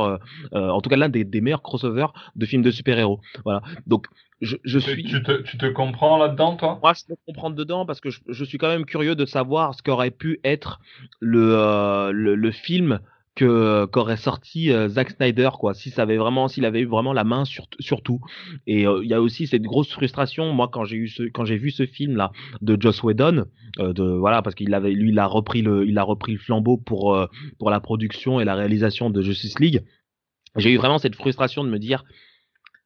S4: en tout cas l'un des, des meilleurs crossovers de films de super-héros. Voilà. Donc je, je suis.
S1: Tu te, tu te comprends là-dedans, toi?
S4: Moi, je me comprends dedans parce que je, je, suis quand même curieux de savoir ce qu'aurait pu être le, le, le, film que qu'aurait sorti euh, Zack Snyder quoi si ça avait vraiment s'il avait eu vraiment la main sur sur tout et euh, il y a aussi cette grosse frustration moi quand j'ai eu ce quand j'ai vu ce film là de Joss Whedon euh, de voilà parce qu'il avait lui il a repris le il a repris le flambeau pour euh, pour la production et la réalisation de Justice League j'ai eu vraiment cette frustration de me dire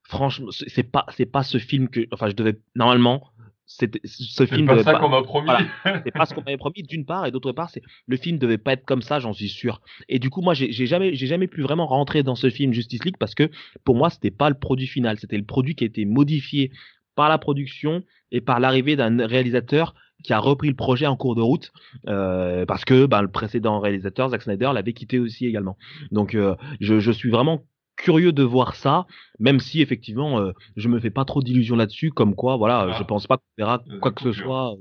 S4: franchement c'est c'est pas c'est pas ce film que enfin je devais normalement c'était ce
S1: C'est
S4: film
S1: pas
S4: devait
S1: ça
S4: pas
S1: qu'on m'a promis.
S4: voilà. c'est pas ce qu'on m'avait promis d'une part et d'autre part c'est le film devait pas être comme ça j'en suis sûr et du coup moi j'ai j'ai jamais j'ai jamais pu vraiment rentrer dans ce film Justice League parce que pour moi c'était pas le produit final c'était le produit qui a été modifié par la production et par l'arrivée d'un réalisateur qui a repris le projet en cours de route euh, parce que ben, le précédent réalisateur Zack Snyder l'avait quitté aussi également donc euh, je, je suis vraiment curieux de voir ça même si effectivement euh, je me fais pas trop d'illusions là-dessus comme quoi voilà
S1: Ah.
S4: je pense pas qu'on verra
S1: Euh,
S4: quoi que ce
S1: coupure.
S4: soit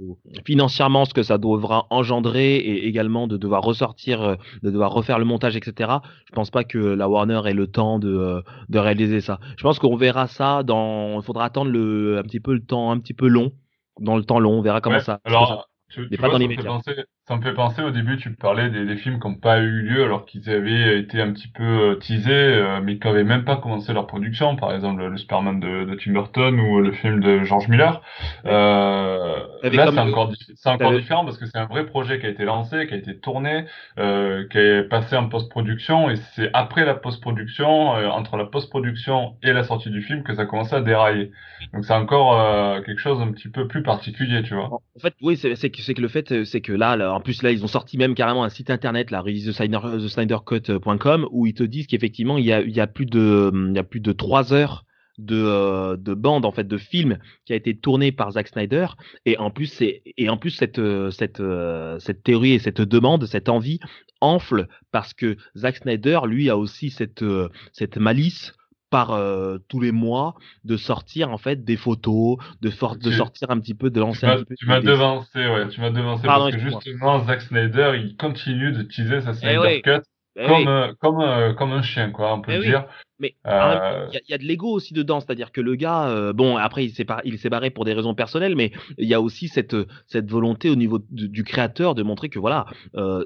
S4: financièrement ce que ça devra engendrer et également de devoir ressortir euh, de devoir refaire le montage etc je pense pas que la Warner ait le temps de euh, de réaliser ça je pense qu'on verra ça dans il faudra attendre le un petit peu le temps un petit peu long dans le temps long on verra comment
S1: Ouais,
S4: ça
S1: Alors, tu,
S4: Mais
S1: tu
S4: pas dans
S1: ça,
S4: l'immédiat.
S1: penser, ça me fait penser au début, tu parlais des, des films qui n'ont pas eu lieu alors qu'ils avaient été un petit peu euh, teasés, euh, mais qui n'avaient même pas commencé leur production. Par exemple, le, Superman de, de Tim Burton ou le film de George Miller. Euh, là, c'est encore, c'est encore différent parce que c'est un vrai projet qui a été lancé, qui a été tourné, euh, qui est passé en post-production et c'est après la post-production, euh, entre la post-production et la sortie du film que ça a commencé à dérailler. Donc c'est encore euh, quelque chose un petit peu plus particulier, tu vois.
S4: En fait, oui, c'est c'est que, c'est que le fait, c'est que là, là, en plus, là, ils ont sorti même carrément un site internet, la release the SnyderCut.com, où ils te disent qu'effectivement, il y a, hum, plus de trois heures de, euh, de bande, en fait, de film qui a été tourné par Zack Snyder. Et en plus, et en plus, cette, euh, cette, euh, théorie et cette demande, cette envie enfle parce que Zack Snyder, lui, a aussi euh, cette malice par euh, tous les mois de sortir en fait des photos, de, for- de sortir un petit peu, de peu
S1: tu m'as devancé, ouais, tu m'as devancé
S4: Pardon,
S1: parce que justement, Zack Snyder, il continue de teaser sa Snyder
S4: oui.
S1: Cut
S4: Eh
S1: comme,
S4: oui,
S1: euh, comme, euh, comme un chien, quoi, on peut
S4: Eh
S1: le
S4: oui.
S1: dire.
S4: mais
S1: Euh,
S4: il y, a- il y a de l'ego aussi dedans, c'est-à-dire que le gars, bon, après il s'est par- il s'est barré pour des raisons personnelles, mais il y a aussi cette cette volonté au niveau du, du créateur de montrer que voilà,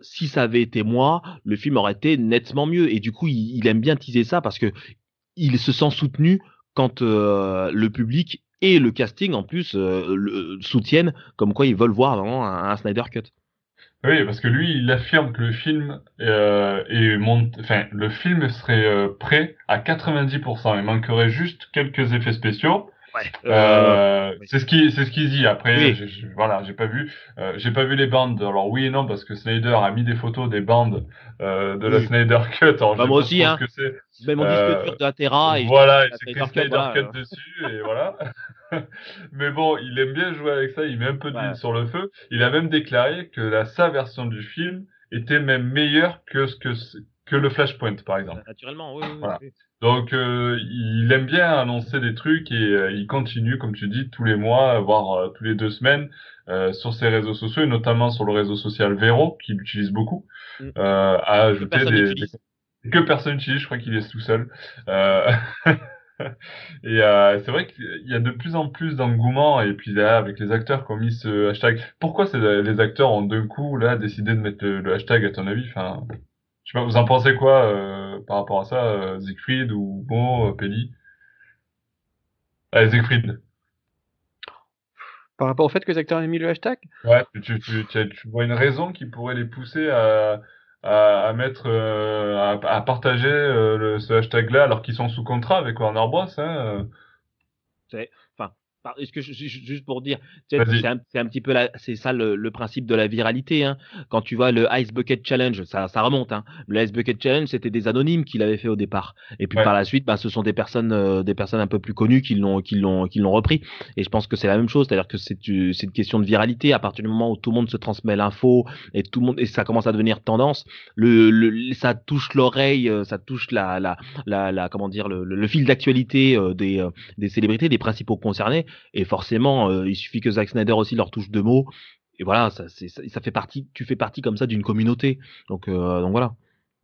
S4: si ça avait été moi, le film aurait été nettement mieux. Et du coup, il, il aime bien teaser ça parce que il se sent soutenu quand euh, le public et le casting en plus euh, le soutiennent, comme quoi ils veulent voir vraiment un, Snyder Cut.
S1: Oui, parce que lui, il affirme que le film euh, est mont... enfin, le film serait prêt à 90%. Il manquerait juste quelques effets spéciaux.
S4: Ouais.
S1: Euh,
S4: oui.
S1: c'est ce qui c'est ce qu'il dit. Après,
S4: Oui.
S1: j'ai- j'ai- voilà, j'ai pas vu, euh, j'ai pas vu les bandes. Alors oui et non parce que Snyder a mis des photos des bandes euh, de la. Snyder Cut. Alors,
S4: Bah,
S1: je sais
S4: moi aussi, hein.
S1: ce que c'est.
S4: Même en
S1: Euh,
S4: disque dur de la Terra et
S1: voilà, s'écrit
S4: Snyder voilà,
S1: Cut
S4: euh.
S1: dessus et voilà. Mais bon, il aime bien jouer avec ça, il met un peu d'huile
S4: Ouais.
S1: sur le feu. Il a même déclaré que la, sa version du film était même meilleure que ce que, que le Flashpoint, par exemple.
S4: Naturellement, oui. oui,
S1: Voilà.
S4: oui.
S1: Donc, euh, il aime bien annoncer des trucs et euh, il continue, comme tu dis, tous les mois, voire euh, tous les deux semaines, euh, sur ses réseaux sociaux et notamment sur le réseau social Vero, qu'il utilise beaucoup,
S4: Mm.
S1: euh, à ajouter des, des- que personne n'utilise. Je crois qu'il est tout seul. Euh, et euh, c'est vrai qu'il y a de plus en plus d'engouement et puis là, avec les acteurs qui ont mis ce hashtag. Pourquoi les acteurs ont d'un coup là décidé de mettre le, le hashtag à ton avis? Enfin, je sais pas, vous en pensez quoi euh, par rapport à ça, euh, Siegfried ou euh, Pelli Allez, Siegfried.
S3: Par rapport au fait que les acteurs aient mis le hashtag?
S1: Ouais, tu, tu, tu, tu- tu vois une raison qui pourrait les pousser à, à, à mettre, euh, à, à partager le, ce hashtag-là alors qu'ils sont sous contrat avec Warner Bros. Hein,
S4: Est-ce que je- ju- juste pour dire, c'est un, petit peu c'est ça le, le principe de la viralité. Hein. Quand tu vois le Ice Bucket Challenge, ça, ça remonte. Hein. Le Ice Bucket Challenge, c'était des anonymes qui l'avaient fait au départ, et puis
S1: Ouais.
S4: par la suite, bah, ce sont des personnes, euh, des personnes un peu plus connues qui l'ont, qui l'ont, qui l'ont repris. Et je pense que c'est la même chose, c'est-à-dire que c'est, une- c'est une question de viralité. À partir du moment où tout le monde se transmet l'info et tout le monde et ça commence à devenir tendance, le, le ça touche l'oreille, euh, ça touche la, la, la, la comment dire, le, le- fil d'actualité euh, des, euh, des célébrités, des principaux concernés. Et forcément, euh, il suffit que Zack Snyder aussi leur touche deux mots. Et voilà, ça, ça fait partie, tu fais partie comme ça d'une communauté. Donc, euh, donc voilà.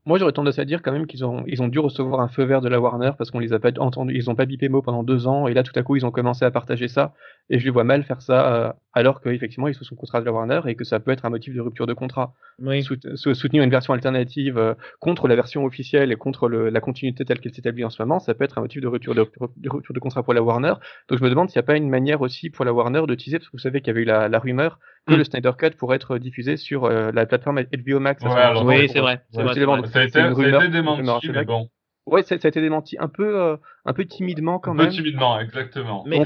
S3: Moi, j'aurais tendance à dire quand même qu'ils ont, ils ont dû recevoir un feu vert de la Warner parce qu'on les a pas entendus, ils ont pas bipé mot pendant deux ans, et là, tout à coup, ils ont commencé à partager ça, et je les vois mal faire ça, euh, alors qu'effectivement, ils sont sous contrat de la Warner et que ça peut être un motif de rupture de contrat.
S4: Oui.
S3: Sout- sou- soutenir une version alternative euh, contre la version officielle et contre le- la continuité telle qu'elle s'établit en ce moment, ça peut être un motif de rupture de, de rupture de contrat pour la Warner. Donc je me demande s'il n'y a pas une manière aussi pour la Warner de teaser, parce que vous savez qu'il y avait eu la, la rumeur que
S1: Mm.
S3: le Snyder Cut pourrait être diffusé sur euh, la plateforme HBO Max.
S1: Ouais, alors,
S4: Oui, c'est vrai.
S1: Ça a été, démenti, mais bon.
S3: Ouais, ça, ça a été démenti un peu, euh, un peu timidement quand
S1: Un peu
S3: même.
S1: timidement, exactement.
S4: Mais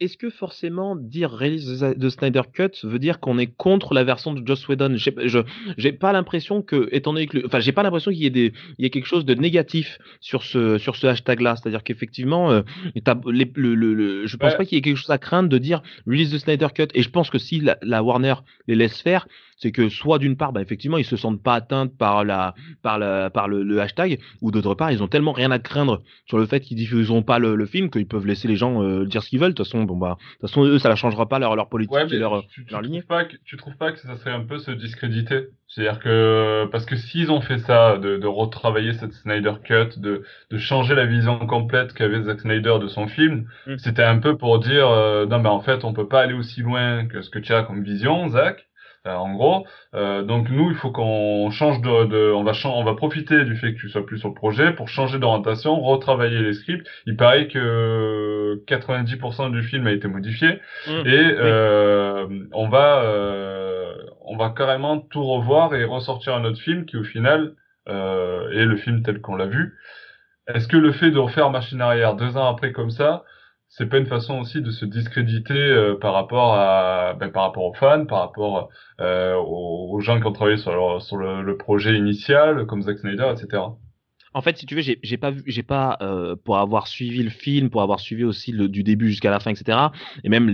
S4: est-ce que forcément dire release de Snyder Cut veut dire qu'on est contre la version de Joss Whedon? Je j'ai pas l'impression que étant donné que enfin j'ai pas l'impression qu'il y ait des il y ait quelque chose de négatif sur ce sur ce hashtag là, c'est-à-dire qu'effectivement euh, les- le, le, le- je pense
S1: Ouais.
S4: pas qu'il y ait quelque chose à craindre de dire release de Snyder Cut et je pense que si la, la Warner les laisse faire, c'est que soit d'une part bah, effectivement ils se sentent pas atteints par la par la par le, le hashtag ou d'autre part ils ont tellement rien à craindre sur le fait qu'ils diffuseront pas le, le film qu'ils peuvent laisser les gens euh, dire ce qu'ils veulent de toute façon bon bah de toute façon eux ça ne changera pas leur leur politique
S1: Ouais,
S4: et leur
S1: tu, tu
S4: leur
S1: trouves
S4: lignée.
S1: pas que, tu trouves pas que ça serait un peu se discréditer? C'est-à-dire que parce que s'ils ont fait ça, de, de retravailler cette Snyder Cut, de, de changer la vision complète qu'avait Zack Snyder de son film,
S4: Mm.
S1: c'était un peu pour dire euh, non mais en fait on peut pas aller aussi loin que ce que tu as comme vision, Zack. Euh, en gros, euh, donc nous il faut qu'on change de, de on va chan- on va profiter du fait que tu sois plus sur le projet pour changer d'orientation, retravailler les scripts. Il paraît que 90% du film a été modifié.
S4: Mm.
S1: Et euh, on va on va carrément tout revoir et ressortir un autre film qui au final euh, est le film tel qu'on l'a vu. Est-ce que le fait de refaire machine arrière deux ans après comme ça, c'est pas une façon aussi de se discréditer euh, par rapport à ben, par rapport aux fans, par rapport euh, aux, gens qui ont travaillé sur, le, projet initial, comme Zack Snyder, etc.
S4: En fait, si tu veux, j'ai pas vu, j'ai pas euh, pour avoir suivi le film, pour avoir suivi aussi du début jusqu'à la fin, etc. Et même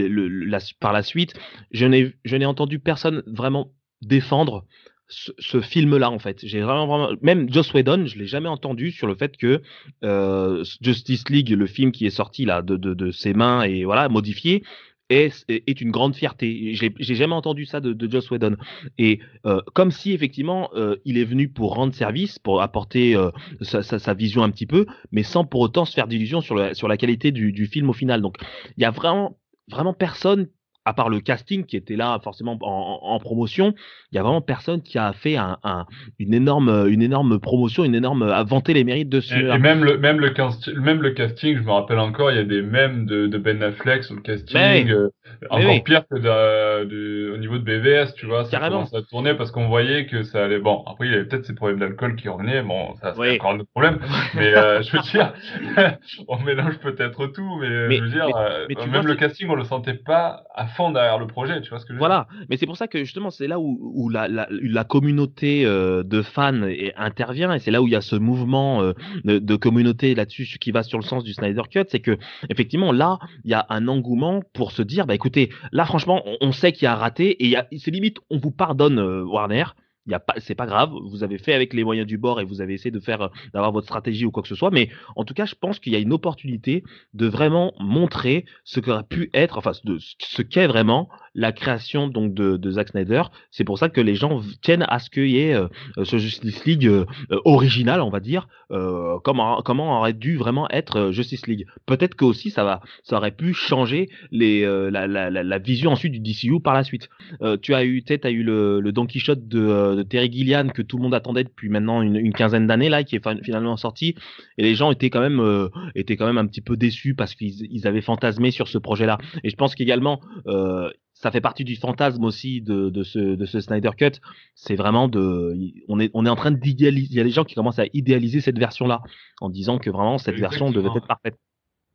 S4: par la suite, je n'ai je n'ai entendu personne vraiment défendre ce, film-là en fait. J'ai vraiment vraiment même Joss Whedon, je l'ai jamais entendu sur le fait que euh, Justice League, le film qui est sorti là de, de, ses mains et voilà modifié. Est, est une grande fierté. J'ai jamais entendu ça de, de Joss Whedon. Et euh, comme si effectivement euh, il est venu pour rendre service, pour apporter sa, sa, sa vision un petit peu, mais sans pour autant se faire d'illusions sur, sur la qualité du, du film au final. Donc il y a vraiment, vraiment personne, à part le casting qui était là forcément en, promotion, il y a vraiment personne qui a fait un, un- une, énorme, une énorme promotion, une énorme à vanter les mérites de ce
S1: Et, et même le même le casting, même le casting, je me rappelle encore, il y a des mèmes de, de Ben Affleck sur le casting,
S4: Mais
S1: euh,
S4: Mais
S1: encore
S4: oui.
S1: pire que de, de- au niveau de BVS, tu vois, ça
S4: Carrément.
S1: commence à tourner parce qu'on voyait que ça allait. Bon, après il y avait peut-être ces problèmes d'alcool qui revenaient, bon, ça c'est
S4: Oui.
S1: encore un autre problème, mais euh, je veux dire, on mélange peut-être tout, mais,
S4: Mais-
S1: je veux dire, euh, même le casting, on le sentait pas à derrière le projet, tu vois ce que je veux dire?
S4: Voilà, mais c'est pour ça que justement c'est là où, où la, la, la communauté euh, de fans intervient et c'est là où il y a ce mouvement euh, de, de communauté là-dessus qui va sur le sens du Snyder Cut, c'est que effectivement là il y a un engouement pour se dire bah écoutez là franchement on, on sait qu'il y a raté et c'est limite on vous pardonne euh, Warner. Il y pas, c'est pas grave. Vous avez fait avec les moyens du bord et vous avez essayé de faire, euh, d'avoir votre stratégie ou quoi que ce soit. Mais en tout cas, je pense qu'il y a une opportunité de vraiment montrer ce qu'aurait pu être, enfin, de, ce qu'est vraiment la création donc de, de Zack Snyder. C'est pour ça que les gens tiennent à ce qu'il y ait euh, euh, ce Justice League original, on va dire, comment comment aurait dû vraiment être Justice League. Peut-être que aussi ça va, ça aurait pu changer les la, la, la, vision ensuite du DCU par la suite. Tu as eu, tu t'as eu le, le Don Quichotte de, de Terry Gilliam que tout le monde attendait depuis maintenant une, une quinzaine d'années là, qui est fin- finalement sorti, et les gens étaient quand même euh, étaient quand même un petit peu déçus parce qu'ils ils avaient fantasmé sur ce projet-là. Et je pense qu'également euh, ça fait partie du fantasme aussi de, de ce de ce Snyder Cut. C'est vraiment de, on est on est en train d'idéaliser. Il y a des gens qui commencent à idéaliser cette version-là en disant que vraiment cette version devait être parfaite.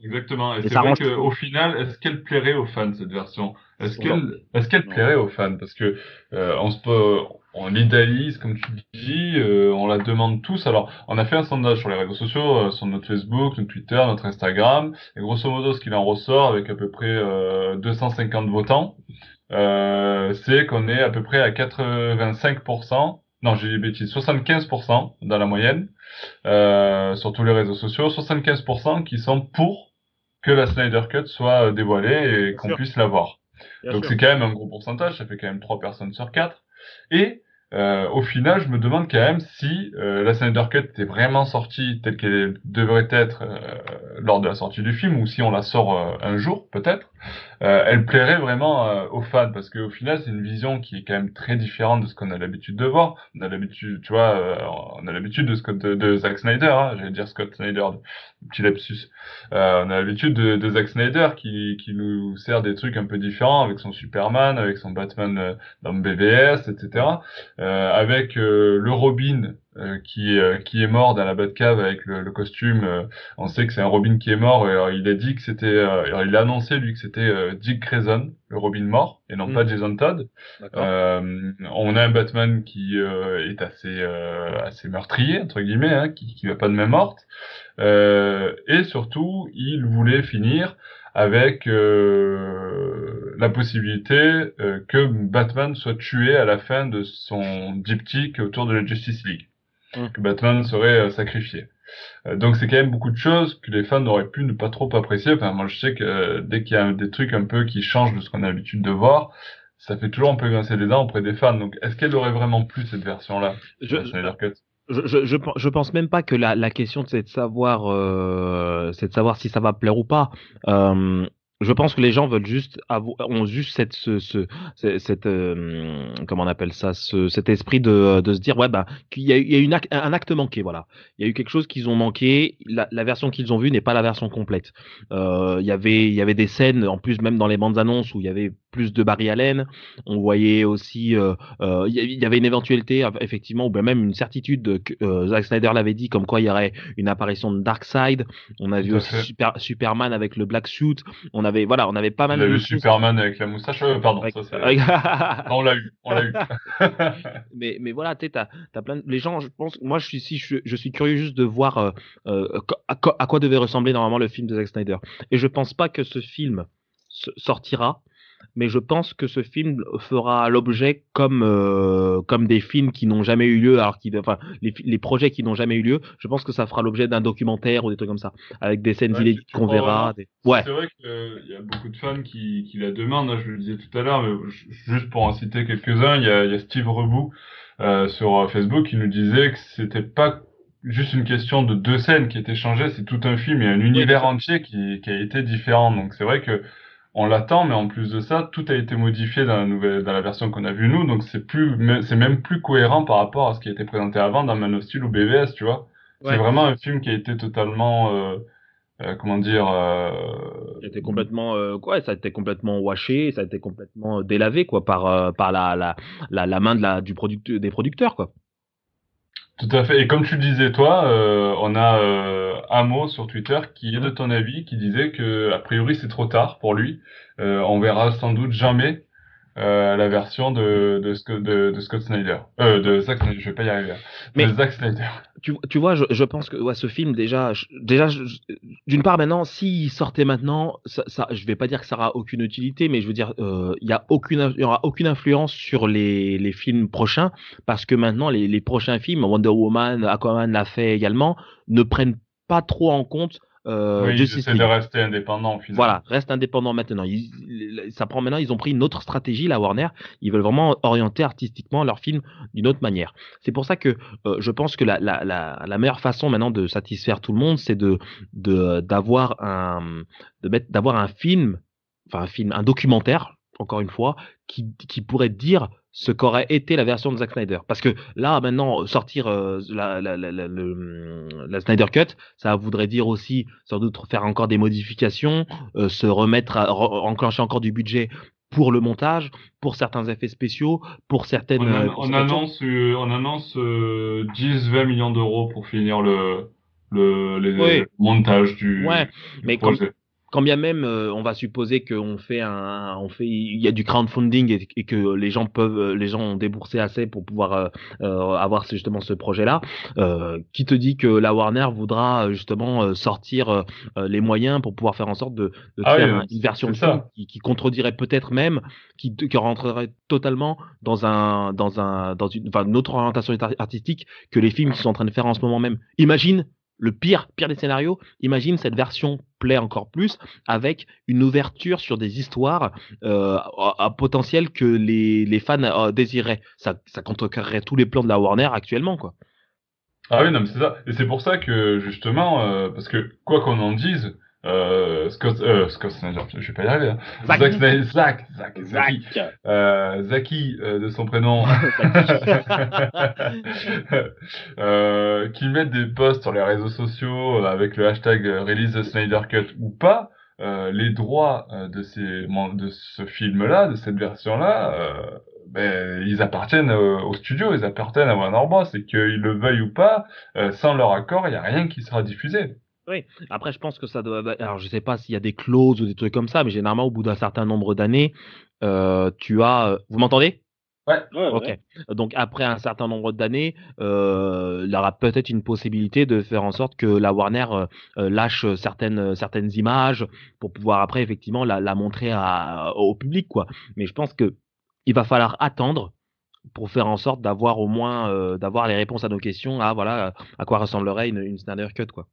S1: Exactement. Et
S4: Et
S1: c'est vrai qu'au final, est-ce qu'elle plairait aux fans cette version? Est-ce qu'elle, est-ce qu'elle plairait aux fans? Parce que euh, on se peut, on l'idéalise comme tu dis, euh, on la demande tous. Alors, on a fait un sondage sur les réseaux sociaux, euh, sur notre Facebook, notre Twitter, notre Instagram, et grosso modo, ce qu'il en ressort avec à peu près euh, 250 votants, euh, c'est qu'on est à peu près à 85%. Non, j'ai dit des bêtises, 75% dans la moyenne euh, sur tous les réseaux sociaux, 75% qui sont pour que la Snyder Cut soit dévoilée et qu'on puisse la voir.
S4: Bien
S1: Donc c'est quand même un gros pourcentage, ça fait quand même 3 personnes sur 4. Et euh, au final, je me demande quand même si euh, la Snyder Cut était vraiment sortie telle qu'elle devrait être euh, lors de la sortie du film, ou si on la sort euh, un jour, peut-être, euh, elle plairait vraiment euh, aux fans, parce qu'au final, c'est une vision qui est quand même très différente de ce qu'on a l'habitude de voir. On a l'habitude, tu vois, on a l'habitude de, Scott, de, Zack Snyder, hein, j'allais dire Scott Snyder, petit lapsus. On a l'habitude de, de Zack Snyder qui, qui nous sert des trucs un peu différents avec son Superman, avec son Batman dans BVS, etc. Euh, avec euh, le Robin euh, qui, euh, qui est mort dans la Batcave avec le, le costume. euh, on sait que c'est un Robin qui est mort. Et, il a dit que c'était, euh, il a annoncé lui que c'était euh, Dick Grayson, le Robin mort, et non pas Jason Todd. Euh, on a un Batman qui euh, est assez euh, assez meurtrier entre guillemets, hein, qui qui va pas de main morte. Euh, et surtout, il voulait finir avec euh, la possibilité euh, que Batman soit tué à la fin de son diptyque autour de la Justice League,
S4: Mm.
S1: que Batman serait euh, sacrifié. Euh, donc c'est quand même beaucoup de choses que les fans auraient pu ne pas trop apprécier. Enfin, moi je sais que dès qu'il y a des trucs un peu qui changent de ce qu'on a l'habitude de voir, ça fait toujours un peu grincer des dents auprès des fans. Donc est-ce qu'elle aurait vraiment plu cette version-là
S4: Je, je, je, je, je pense même pas que la, la question c'est de savoir euh, c'est de savoir si ça va plaire ou pas. Euh, je pense que les gens veulent juste avoir, ont juste cette ce, ce ce- cette euh, comment on appelle ça ce, cet esprit de, de se dire ouais bah qu'il y a, eu- il y a une un acte manqué voilà. Il y a eu quelque chose qu'ils ont manqué la, la version qu'ils ont vue n'est pas la version complète. Euh, il y avait il y avait des scènes en plus même dans les bandes annonces où il y avait plus de Barry Allen. On voyait aussi euh, il y avait une éventualité effectivement ou même une certitude que Zack Snyder l'avait dit comme quoi il y aurait une apparition de Darkseid. On a vu aussi. Super, Superman avec le black suit. On avait voilà on avait pas
S1: On
S4: mal
S1: a
S4: de
S1: vu
S4: choses.
S1: Superman avec la moustache. Euh, pardon,
S4: Avec-
S1: ça Ah, on l'a eu, on l'a eu.
S4: mais mais voilà tu t'as t'as plein de... les gens je pense moi je suis ici je, je suis curieux juste de voir euh, euh, à, quoi, à quoi devait ressembler normalement le film de Zack Snyder et je pense pas que ce film sortira mais je pense que ce film fera l'objet comme euh, comme des films qui n'ont jamais eu lieu alors qui enfin les, projets qui n'ont jamais eu lieu. Je pense que ça fera l'objet d'un documentaire ou des trucs comme ça avec des scènes
S1: Ouais,
S4: inédites qu'on verra des- ouais.
S1: C'est vrai qu'il y a beaucoup de fans qui, qui la demandent, hein, je le disais tout à l'heure, mais juste pour en citer quelques-uns, il y a, il y a Steve Rebou euh, sur euh, Facebook qui nous disait que c'était pas juste une question de deux scènes qui étaient changées, c'est tout un film et un univers entier qui, qui a été différent. Donc c'est vrai que on l'attend, mais en plus de ça, tout a été modifié dans la nouvelle, dans la version qu'on a vue nous, donc c'est plus, c'est même plus cohérent par rapport à ce qui a été présenté avant dans Man of Steel ou BVS, tu vois.
S4: Ouais.
S1: C'est vraiment un film qui a été totalement, euh, euh, comment dire, euh,
S4: C'était complètement euh, quoi ça a été complètement washé ça a été complètement délavé quoi par euh, par la, la la la main de la du product des producteurs quoi
S1: Tout à fait. Et comme tu le disais toi, euh, on a euh, Amo sur Twitter qui est de ton avis, qui disait que a priori c'est trop tard pour lui. Euh, on verra sans doute jamais euh, la version de de, Sco- de, de Scott Snyder, euh, de Zack Snyder. Je vais pas y arriver.
S4: Mais-
S1: De Zack Snyder.
S4: tu, tu vois je, je pense que ouais, ce film déjà je- déjà d'une part maintenant s'il sortait maintenant ça, ça je vais pas dire que ça aura aucune utilité mais je veux dire euh, il y a aucune in- il y aura aucune influence sur les les films prochains parce que maintenant les les prochains films Wonder Woman Aquaman l'a fait également ne prennent pas trop en compte euh,
S1: oui,
S4: League.
S1: de rester indépendants au final.
S4: Voilà, reste indépendant maintenant. Ils, ça prend maintenant, ils ont pris une autre stratégie, la Warner. Ils veulent vraiment orienter artistiquement leur film d'une autre manière. C'est pour ça que euh, je pense que la, la, la, la meilleure façon maintenant de satisfaire tout le monde, c'est de de d'avoir un de mettre d'avoir un film, enfin un film, un documentaire, encore une fois, qui qui pourrait dire ce qu'aurait été la version de Zack Snyder. Parce que là, maintenant, sortir euh, la, la, la, la, le- la Snyder Cut, ça voudrait dire aussi, sans doute, faire encore des modifications, euh, se remettre à re- enclencher encore du budget pour le montage, pour certains effets spéciaux, pour certaines.
S1: On,
S4: euh,
S1: on annonce, on annonce euh, 10-20 millions d'euros pour finir le le les
S4: Oui.
S1: montage du,
S4: Ouais,
S1: du
S4: mais comme-
S1: projet.
S4: Quand bien même euh, on va supposer qu'on fait un, on fait, il y a du crowdfunding et, et que les gens peuvent, euh, les gens ont déboursé assez pour pouvoir euh, avoir justement ce projet-là. Euh, qui te dit que la Warner voudra justement sortir les moyens pour pouvoir faire en sorte de, de
S1: Ah
S4: faire
S1: oui,
S4: une version de film qui, qui contredirait peut-être même, qui, qui rentrerait totalement dans un, dans un, dans une, enfin, une autre orientation art- artistique que les films qu'ils sont en train de faire en ce moment même. Imagine le pire, pire des scénarios, imagine cette version plaît encore plus avec une ouverture sur des histoires euh, à, potentiel que les, les fans euh, désiraient. Ça, ça contrecarrerait tous les plans de la Warner actuellement, quoi.
S1: Ah oui, non, mais c'est ça. Et c'est pour ça que, justement, euh, parce que, quoi qu'on en dise, euh, Scott, euh, Scott Snyder, je vais pas y arriver. Hein. Zach, Zach, Snyder, Zach, Zach, Zaki, euh, Zaki euh, de son prénom, euh, qui mettent des posts sur les réseaux sociaux avec le hashtag Release the Snyder Cut ou pas, euh, les droits euh, de ces de ce film-là, de cette version-là, euh, ben, ils appartiennent au, studio, ils appartiennent à Warner Bros. Et qu'ils le veuillent ou pas, sans leur accord, il n'y a rien qui sera diffusé.
S4: Oui, après je pense que ça doit. Alors je sais pas s'il y a des clauses ou des trucs comme ça, mais généralement au bout d'un certain nombre d'années, euh, tu as. Vous m'entendez?
S1: Ouais.
S4: ok. Donc après un certain nombre d'années, euh, il y aura peut-être une possibilité de faire en sorte que la Warner euh, lâche certaines certaines images pour pouvoir après effectivement la, la montrer à, au public quoi. Mais je pense que il va falloir attendre pour faire en sorte d'avoir au moins d'avoir les réponses à nos questions. À voilà à quoi ressemblerait une, une Snyder Cut quoi.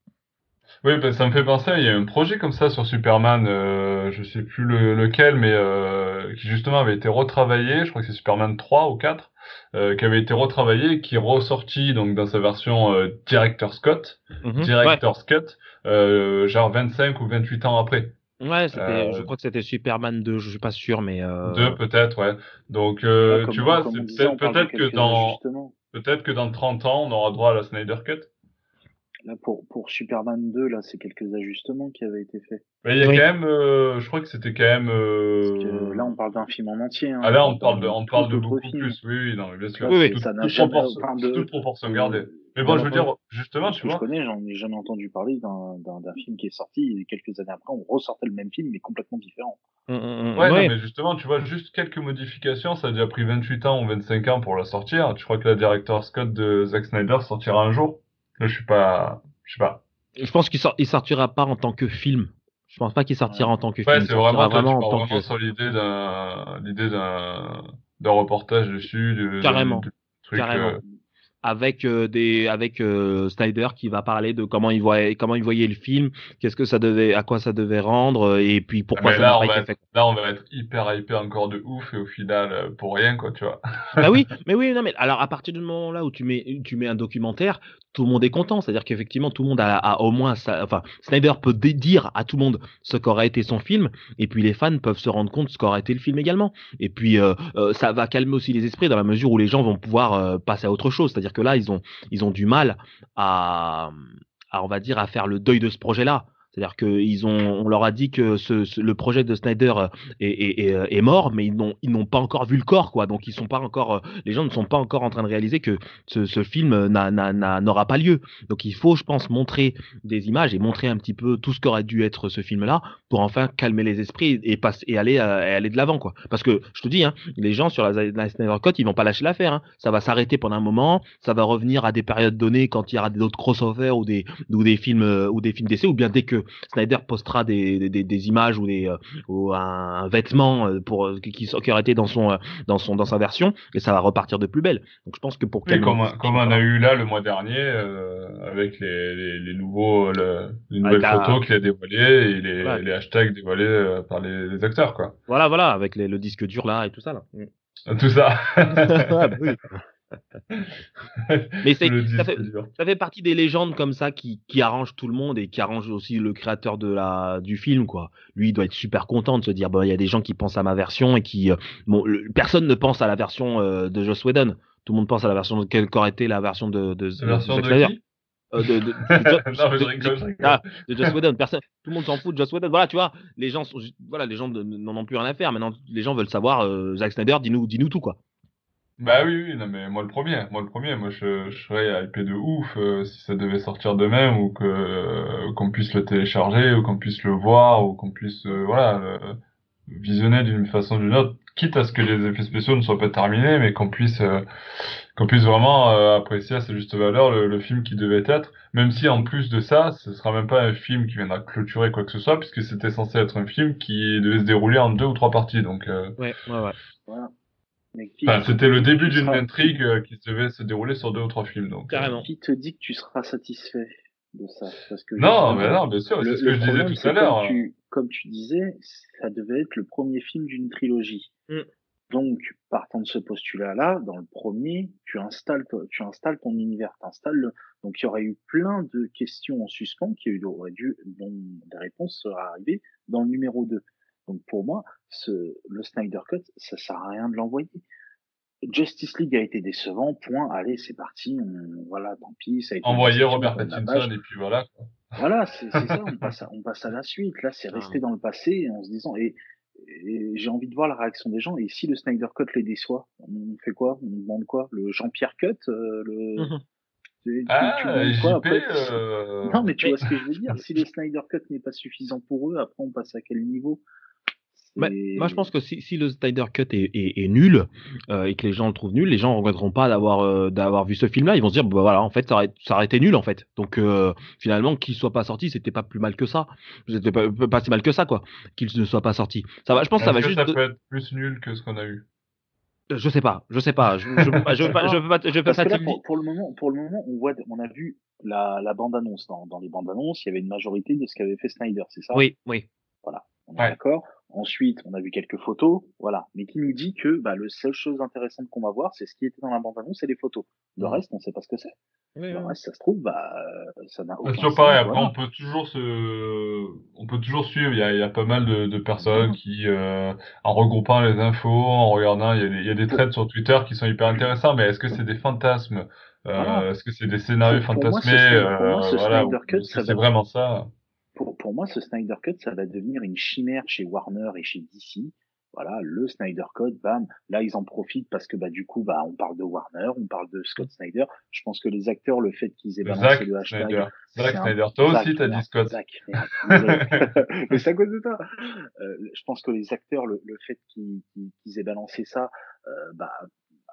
S1: Oui, bah, ça me fait penser, il y a un projet comme ça sur Superman, euh, je sais plus lequel, mais euh, qui justement avait été retravaillé, je crois que c'est Superman 3 ou 4, euh, qui avait été retravaillé, qui est ressorti donc dans sa version euh, Director Scott, mmh Director's Cut, euh, genre 25 ou 28 ans après.
S4: Ouais, c'était, je crois que c'était Superman 2, je suis pas sûr, mais...
S1: 2 peut-être, ouais. Donc, tu vois, peut-être que dans... Peut-être que dans 30 ans, on aura droit à la Snyder Cut.
S5: Là, pour, pour Superman 2, là, c'est quelques ajustements qui avaient été faits.
S1: Mais il y a quand même, euh, je crois que c'était quand même. Euh...
S5: là, on parle d'un film en entier. Hein.
S1: Ah là, on, parle de, on parle de beaucoup plus. Oui, oui, non, mais bien sûr.
S4: Oui, oui.
S1: Tout,
S5: ça
S1: toute, proportion, de... toute proportion gardée. Mais bon, je veux dire, justement, tu vois.
S5: Je connais, j'en ai jamais entendu parler d'un film qui est sorti et quelques années après, on ressortait le même film, mais complètement différent.
S1: Mmh, mmh, mmh. ouais, Non, mais justement, tu vois, juste quelques modifications, ça a déjà pris 28 ans ou 25 ans pour la sortir. Tu crois que la director Scott de Zack Snyder sortira un jour? Je suis pas, je sais pas.
S4: Je pense qu'il sort, il sortira pas en tant que film. Je pense pas qu'il sortira en tant que
S1: ouais,
S4: film.
S1: c'est vraiment, vraiment en tant que... sur l'idée d'un, l'idée d'un, d'un reportage dessus, de,
S4: carrément, de, truc, carrément. Euh, avec euh, des avec euh, Snyder qui va parler de comment il voyait comment il voyait le film, qu'est-ce que ça devait à quoi ça devait rendre et puis pourquoi
S1: ça
S4: n'a
S1: pas été fait. Là, on va être hyper hyper encore de ouf et au final pour rien quoi, tu vois.
S4: bah oui, mais oui, non mais alors à partir du moment là où tu mets tu mets un documentaire, tout le monde est content, c'est-à-dire qu'effectivement tout le monde a, au moins enfin Snyder peut dire à tout le monde ce qu'aurait été son film et puis les fans peuvent se rendre compte ce qu'aurait été le film également. Et puis ça va calmer aussi les esprits dans la mesure où les gens vont pouvoir passer à autre chose, c'est-à-dire que là, ils ont, du mal à, à, à faire le deuil de ce projet-là. C'est-à-dire qu'ils ont, on leur a dit que le projet de Snyder euh, est, est, mort, mais ils n'ont, ils n'ont pas encore vu le corps, quoi. Donc ils sont pas encore, euh, les gens ne sont pas encore en train de réaliser que ce, film n'aura pas lieu. Donc il faut, je pense, montrer des images et montrer un petit peu tout ce qu'aurait dû être ce film-là pour enfin calmer les esprits et, passer, et aller, euh, aller de l'avant, quoi. Parce que je te dis, hein, les gens sur la, la Snyder Cut, ils vont pas lâcher l'affaire. Hein. Ça va s'arrêter pendant un moment, ça va revenir à des périodes données quand il y aura d'autres crossovers ou des, ou des films, ou des films d'essai, ou bien dès que Snyder postera des, des, des images ou, des, euh, ou un, vêtement euh, pour, qui, qui aurait été dans, son, euh, dans, son, dans sa version, et ça va repartir de plus belle. Donc je pense que pour
S1: oui, comme, comme on a eu là le mois dernier, euh, avec les, les, les nouveaux, le, les nouvelles la... photos qu'il a dévoilées et les, les hashtags dévoilés par les, acteurs, quoi.
S4: Voilà, voilà, avec le disque dur là et tout ça, là.
S1: Tout ça.
S4: ah, bah oui. Mais ça, fait, ça fait partie des légendes comme ça qui, qui arrangent tout le monde et qui arrangent aussi le créateur de la, du film, quoi. Lui, il doit être super content de se dire, bon, il y a des gens qui pensent à ma version et qui, euh, bon, le, personne ne pense à la version euh, de Joss Whedon. Tout le monde pense à la version de quelle qu'aurait été la version de, de,
S1: de, version de, de qui?
S4: Euh, de, de Joss Whedon. Personne, tout le monde s'en fout de Joss Whedon. Voilà, tu vois, les gens sont, voilà, les gens n'en ont plus rien à faire. Maintenant, les gens veulent savoir, euh, Zack Snyder, dis-nous, dis-nous tout, quoi.
S1: Bah oui, oui, non mais moi le premier, moi le premier, moi je, je serais hypé de ouf euh, si ça devait sortir demain ou que euh, qu'on puisse le télécharger ou qu'on puisse le voir ou qu'on puisse euh, voilà le visionner d'une façon ou d'une autre, quitte à ce que les effets spéciaux ne soient pas terminés, mais qu'on puisse euh, qu'on puisse vraiment euh, apprécier à sa juste valeur le, le, film qui devait être, même si en plus de ça, ce sera même pas un film qui viendra clôturer quoi que ce soit, puisque c'était censé être un film qui devait se dérouler en deux ou trois parties, donc.
S4: Ouais, ouais, ouais.
S5: Voilà.
S1: Enfin, c'était le début d'une intrigue euh, qui devait se dérouler sur deux ou trois films. Donc,
S4: Carrément.
S5: Qui te dit que tu seras satisfait de ça? Parce que
S1: Non, mais non, bien sûr,
S5: le,
S1: c'est ce que je disais
S5: problème,
S1: tout
S5: c'est
S1: à l'heure.
S5: comme tu, comme tu disais, ça devait être le premier film d'une trilogie.
S4: Mm.
S5: Donc, partant de ce postulat-là, dans le premier, tu installes, ton- tu installes ton univers, t'installes le... Donc, il y aurait eu plein de questions en suspens qui auraient dû, dont des réponses seraient arrivées dans le numéro 2. Donc, pour moi, ce, le Snyder Cut, ça sert à rien de l'envoyer. Justice League a été décevant, point, allez, c'est parti, on, voilà, tant pis, ça a été
S1: Envoyer Robert Pattinson et puis voilà. quoi.
S5: Voilà, c'est ça, on passe, à, on passe à la suite. Là, c'est
S4: Ah.
S5: resté dans le passé en se disant, et, et j'ai envie de voir la réaction des gens. Et si le Snyder Cut les déçoit, on fait quoi? On demande quoi? Le Jean-Pierre Cut euh, le... Tu, tu- tu
S1: Ah,
S5: demandes quoi
S1: JP,
S5: après?
S1: euh...
S5: Non, mais tu vois ce que je veux dire. Si le Snyder Cut n'est pas suffisant pour eux, après on passe à quel niveau? C'est-
S4: moi, je pense que si, si le Snyder Cut est, est, est nul euh, et que les gens le trouvent nul, les gens ne regretteront pas d'avoir euh, d'avoir vu ce film-là. Ils vont se dire, bah voilà, en fait, ça aurait, ça aurait été nul, en fait. Donc, euh, finalement, qu'il soit pas sorti, c'était pas plus mal que ça. C'était pas, pas si mal que ça, quoi. Qu'il ne soit pas sorti. Ça va, je pense que ça va
S1: que
S4: juste.
S1: ça peut être plus nul que ce qu'on a eu?
S4: Je sais pas, je sais pas. Je, je, peux pas- je, pas- je peux pas, je peux
S5: Parce
S4: pas
S5: que là, pour,
S4: dire.
S5: pour le moment, pour le moment, on voit, on a vu la, la bande annonce. Dans, dans les bandes annonces, il y avait une majorité de ce qu'avait fait Snyder, c'est ça?
S4: Oui, oui.
S5: On est
S1: Ouais.
S5: d'accord. Ensuite, on a vu quelques photos, voilà. Mais qui nous dit que bah, le seule chose intéressante qu'on va voir, c'est ce qui était dans la bande-annonce et les photos. Le reste, on sait pas ce que c'est.
S4: Oui,
S5: Le
S4: oui.
S5: reste, ça se trouve, bah, euh, ça n'a
S1: C'est
S5: aucun
S1: toujours
S5: sens,
S1: pareil. Après,
S5: voilà.
S1: on peut toujours se, on peut toujours suivre. Il y a, il y a pas mal de, de personnes qui, euh, en regroupant les infos, en regardant, il y a des, il y a des threads sur Twitter qui sont hyper intéressants. Mais est-ce que c'est des fantasmes euh,
S5: Voilà.
S1: Est-ce que c'est des scénarios
S5: moi, ce
S1: fantasmés
S5: ce
S1: voilà, c'est vraiment ça?
S5: Pour, moi, ce Snyder Cut, ça va devenir une chimère chez Warner et chez DC. Voilà, le Snyder Cut, bam. Là, ils en profitent parce que bah du coup, bah on parle de Warner, on parle de Scott Snyder. Je pense que les acteurs, le fait qu'ils aient
S1: Le
S5: balancé le hashtag,
S1: Snyder. Zack Snyder. Toi
S5: Zack,
S1: aussi, t'as dit Scott.
S5: Désolé. Mais c'est à cause de toi. Euh, je pense que les acteurs, le, le fait qu'ils aient balancé ça, euh, bah,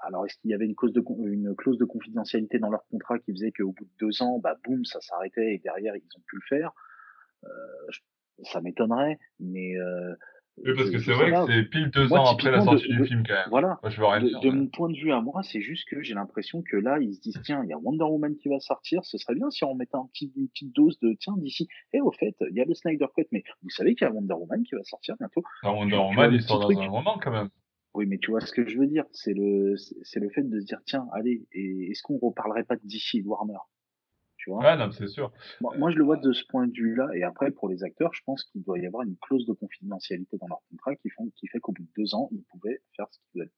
S5: alors est-ce qu'il y avait une, cause de, con- une clause de confidentialité dans leur contrat qui faisait qu'au bout de deux ans, bah boum, ça s'arrêtait et derrière ils ont pu le faire? Ça m'étonnerait, mais euh,
S1: Oui, parce que c'est vrai que c'est pile deux
S5: Moi,
S1: ans après la
S5: de-
S1: sortie du
S5: de-
S1: film, quand même.
S5: Voilà.
S1: Moi, je veux rien
S5: De,
S1: dire.
S5: de
S1: mais-
S5: mon point de vue à moi, c'est juste que j'ai l'impression que là, ils se disent tiens, il y a Wonder Woman qui va sortir, ce serait bien si on mettait un petit, une petite dose de tiens d'ici. Et au fait, il y a le Snyder Cut, mais vous savez qu'il y a Wonder Woman qui va sortir bientôt.
S1: Dans Wonder Woman, il sort dans un moment, quand même.
S5: Oui, mais tu vois ce que je veux dire, c'est le, c'est le fait de se dire tiens, allez, est-ce qu'on reparlerait pas de DC et de Warner? Tu vois
S1: Ouais, non, c'est sûr.
S5: moi, moi, je le vois de ce point de vue-là. Et après, pour les acteurs, je pense qu'il doit y avoir une clause de confidentialité dans leur contrat qui, font, qui fait qu'au bout de deux ans, ils pouvaient faire ce qu'ils veulent.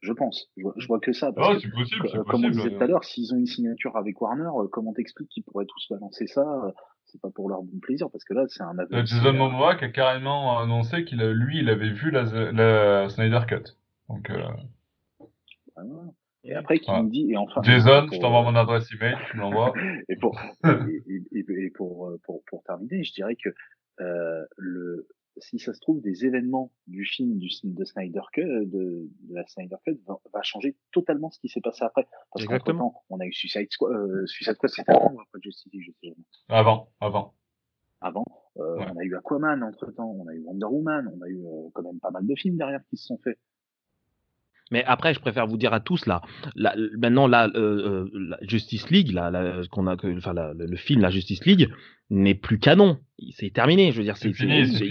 S5: Je pense. Je vois, je vois que ça. Parce
S1: Oh,
S5: que,
S1: c'est possible,
S5: comme on disait
S1: possible.
S5: tout à l'heure, s'ils ont une signature avec Warner, euh, comment t'expliques qu'ils pourraient tous balancer ça euh, C'est pas pour leur bon plaisir, parce que là, c'est un aveu.
S1: Euh, Jason Momoa qui a carrément annoncé qu'il a, lui, il avait vu la, la Snyder Cut. Donc, euh,
S5: voilà. Et après, qui
S1: Ouais.
S5: nous dit, et enfin.
S1: Jason,
S5: pour-
S1: je t'envoie mon adresse email, tu me l'envoies.
S5: et pour et, et- et- et pour, euh, pour pour terminer, je dirais que euh, le si ça se trouve des événements du film du de Snyder Cut de, de la Snyder Cut va, va changer totalement ce qui s'est passé après parce qu'entre
S4: Exactement.
S5: temps on a eu Suicide Squad euh, Suicide Squad c'était avant ou après Justice League je sais jamais.
S1: Avant, avant.
S5: avant euh,
S1: Ouais.
S5: on a eu Aquaman entre temps on a eu Wonder Woman on a eu euh, quand même pas mal de films derrière qui se sont faits
S4: Mais après, je préfère vous dire à tous là, là maintenant euh, euh, la Justice League, là, là, ce qu'on a, que, enfin la- le, film la Justice League n'est plus canon. C'est terminé. Je veux dire,
S1: C'est
S4: il,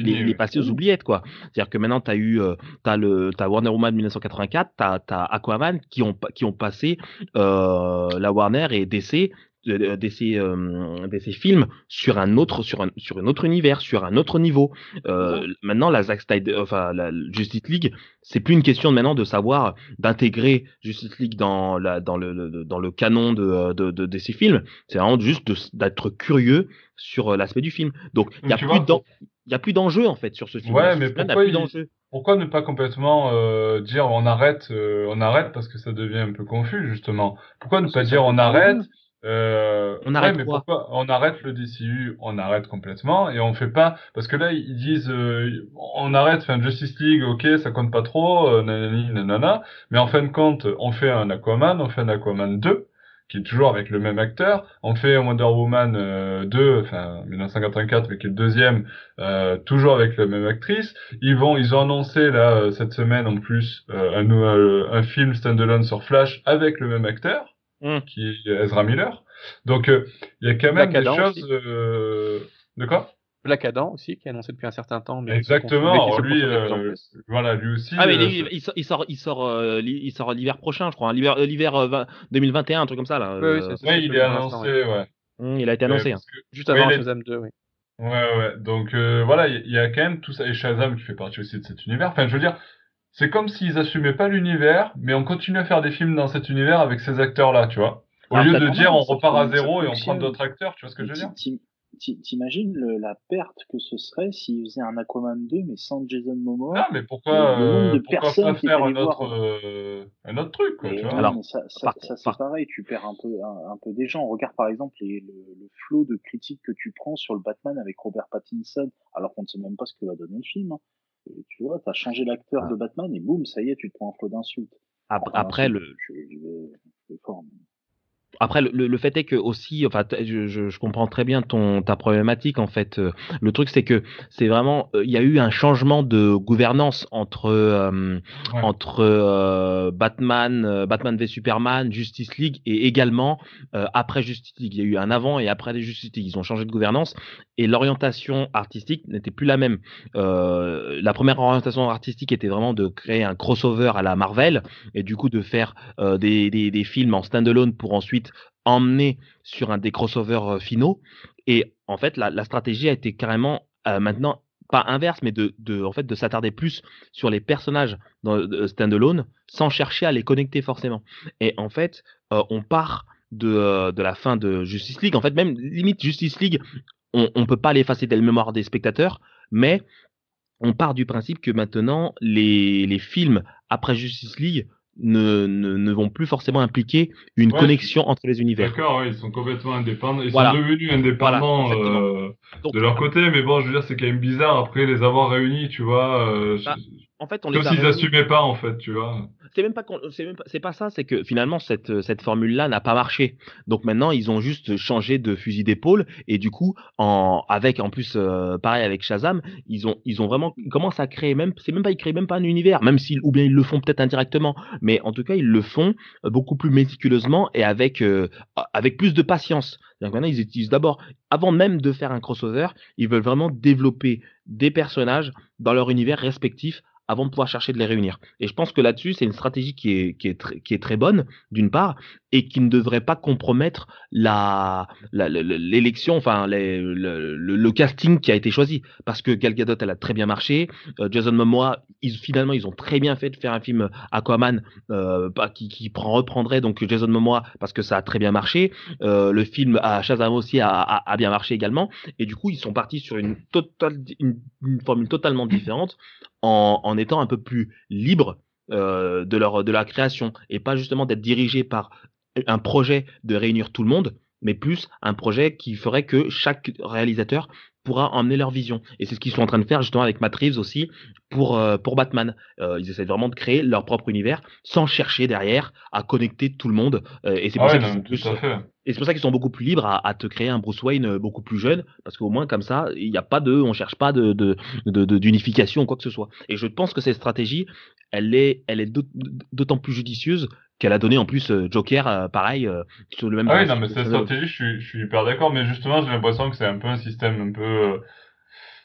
S4: est,
S1: oui.
S4: passé aux oubliettes quoi. C'est-à-dire que maintenant t'as eu, euh, t'as le, t'as Warner Woman 1984, t'as, t'as Aquaman qui ont, qui ont passé euh, la Warner et DC. Euh, DC, euh, DC films sur un autre sur un sur un autre univers sur un autre niveau. Euh, maintenant la Zack Snyder enfin la Justice League c'est plus une question maintenant de savoir d'intégrer Justice League dans la dans le, le- dans le canon de de, de, de ces films. C'est vraiment juste de- d'être curieux sur euh, l'aspect du film. Donc il y a plus il y a plus d'enjeu en fait sur ce film
S1: Ouais, mais pourquoi il- Pourquoi ne pas complètement euh, dire on arrête, on arrête parce que ça devient un peu confus justement? Pourquoi ne pas dire on arrête. Euh,
S4: On arrête
S1: ouais, mais
S4: quoi
S1: pourquoi on arrête le DCU, on arrête complètement et on fait pas parce que là ils disent euh, on arrête enfin Justice League, OK, ça compte pas trop, euh, nanani nanana, mais en fin de compte, on fait un Aquaman, on fait un Aquaman 2 qui est toujours avec le même acteur, on fait un Wonder Woman euh, 2 enfin 1984 mais qui est le deuxième euh, toujours avec la même actrice. Ils vont, ils ont annoncé là euh, cette semaine en plus euh, un, euh, un film standalone sur Flash avec le même acteur,
S4: Mm.
S1: qui est Ezra Miller. Donc, euh, il y a quand même
S3: Black
S1: des
S3: Adam
S1: choses. euh, De quoi?
S3: Black Adam aussi, qui est annoncé depuis un certain temps. Mais
S1: Exactement. lui, euh, voilà, lui aussi.
S4: Ah mais
S1: euh,
S4: il, il sort, il sort, il sort, euh, li- il sort l'hiver prochain, je crois, hein, l'hiver, euh, l'hiver euh, 20 2021, un truc comme ça là.
S3: Oui, oui,
S4: euh,
S3: c'est ça.
S1: ouais, il est annoncé,
S3: ouais.
S1: ouais.
S4: hum, il a été
S1: Ouais,
S4: annoncé. hein.
S3: Juste avant
S1: est-
S3: Shazam 2, oui.
S1: Ouais, ouais. Donc euh, voilà, il y, il y a quand même tout ça. Et Shazam qui fait partie aussi de cet univers. Enfin, je veux dire, c'est comme s'ils assumaient pas l'univers, mais on continue à faire des films dans cet univers avec ces acteurs-là, tu vois. Au
S4: Alors,
S1: lieu de dire on repart à zéro et on prend d'autres acteurs, tu vois ce que je veux dire?
S5: T'im- t'im- T'imagines le- la perte que ce serait s'ils faisaient un Aquaman 2 mais sans Jason Momoa?
S1: Ah, mais pourquoi, euh, pourquoi pas faire un autre, euh, un autre truc, quoi, tu vois?
S4: Alors,
S5: mais ça, ça, c'est
S4: par-
S5: pareil, tu perds un peu, un, un peu des gens. Regarde par exemple les, le, le flot de critiques que tu prends sur le Batman avec Robert Pattinson, alors qu'on ne sait même pas ce que va donner le film. hein. Tu vois, t'as changé l'acteur
S4: Ah.
S5: de Batman et boum, ça y est, tu te prends un flot d'insultes.
S4: Après le,
S5: je, je vais, je vais fort, mais-
S4: Après, le, fait est que aussi, enfin, je, comprends très bien ton ta problématique en fait. Euh, Le truc, c'est que c'est vraiment, euh, il y a eu un changement de gouvernance entre euh,
S1: Ouais.
S4: entre euh, Batman, Batman v Superman, Justice League et également après Justice League. Il y a eu un avant et après les Justice League. Ils ont changé de gouvernance et l'orientation artistique n'était plus la même. La première orientation artistique était vraiment de créer un crossover à la Marvel et du coup de faire des, des, des films en standalone pour ensuite emmener sur un des crossovers euh, finaux. Et en fait, la, stratégie a été carrément euh, maintenant pas inverse, mais de, de en fait de s'attarder plus sur les personnages dans de standalone sans chercher à les connecter forcément. Et en fait, euh, on part de, euh, de la fin de Justice League. En fait, même limite Justice League, on, peut pas l'effacer de la mémoire des spectateurs, mais on part du principe que maintenant les, les films après Justice League ne, ne, ne vont plus forcément impliquer une
S1: Ouais,
S4: connexion entre les univers.
S1: D'accord, ouais, ils sont complètement indépendants. Ils
S4: Voilà.
S1: sont devenus indépendants
S4: Voilà,
S1: euh,
S4: Donc,
S1: de leur côté, mais bon, je veux dire, c'est quand même bizarre après les avoir réunis, tu vois. Euh,
S4: Bah, en fait, on
S1: comme s'ils
S4: réunis-
S1: assumaient pas, en fait, tu vois.
S4: C'est même pas c'est pas, ça c'est que finalement cette cette formule là n'a pas marché. Donc maintenant ils ont juste changé de fusil d'épaule et du coup en avec en plus euh, pareil avec Shazam ils ont ils ont vraiment ils commencent à créer même c'est même pas ils créent même pas un univers même s'ils ou bien ils le font peut-être indirectement. Mais en tout cas ils le font euh, beaucoup plus méticuleusement et avec euh, avec plus de patience. Donc maintenant ils utilisent d'abord avant même de faire un crossover ils veulent vraiment développer des personnages dans leur univers respectif avant de pouvoir chercher de les réunir. Et je pense que là-dessus, c'est une stratégie qui est, qui est, très, qui est très bonne, d'une part, et qui ne devrait pas compromettre la, l'élection, enfin le, le- casting qui a été choisi. Parce que Gal Gadot, elle a très bien marché. Euh, Jason Momoa, ils, finalement, ils ont très bien fait de faire un film Aquaman euh, qui, qui prend, reprendrait donc Jason Momoa parce que ça a très bien marché. Euh, le film à Shazam aussi a, bien marché également. Et du coup, ils sont partis sur une, totale, une formule totalement différente en, en étant un peu plus libres euh, de leur de la création et pas justement d'être dirigés par un projet de réunir tout le monde, mais plus un projet qui ferait que chaque réalisateur pourra emmener leur vision. Et c'est ce qu'ils sont en train de faire justement avec Matt Reeves aussi pour, euh, pour Batman. Euh, ils essaient vraiment de créer leur propre univers sans chercher derrière à connecter tout le monde. Euh, et c'est pour
S1: Ah
S4: ça
S1: ouais,
S4: qu'ils
S1: non,
S4: sont
S1: tout
S4: plus,
S1: à fait.
S4: Et c'est pour ça qu'ils sont beaucoup plus libres à, à te créer un Bruce Wayne euh, beaucoup plus jeune, parce qu'au moins comme ça, il n'y a pas de, on cherche pas de, de, de- de- d'unification ou quoi que ce soit. Et je pense que cette stratégie, elle est, elle est d'aut- d'autant plus judicieuse qu'elle a donné en plus euh, Joker, euh, pareil, sur le même.
S1: Ah oui, non, mais cette stratégie, je suis, je suis hyper d'accord, mais justement, j'ai l'impression que c'est un peu un système un peu,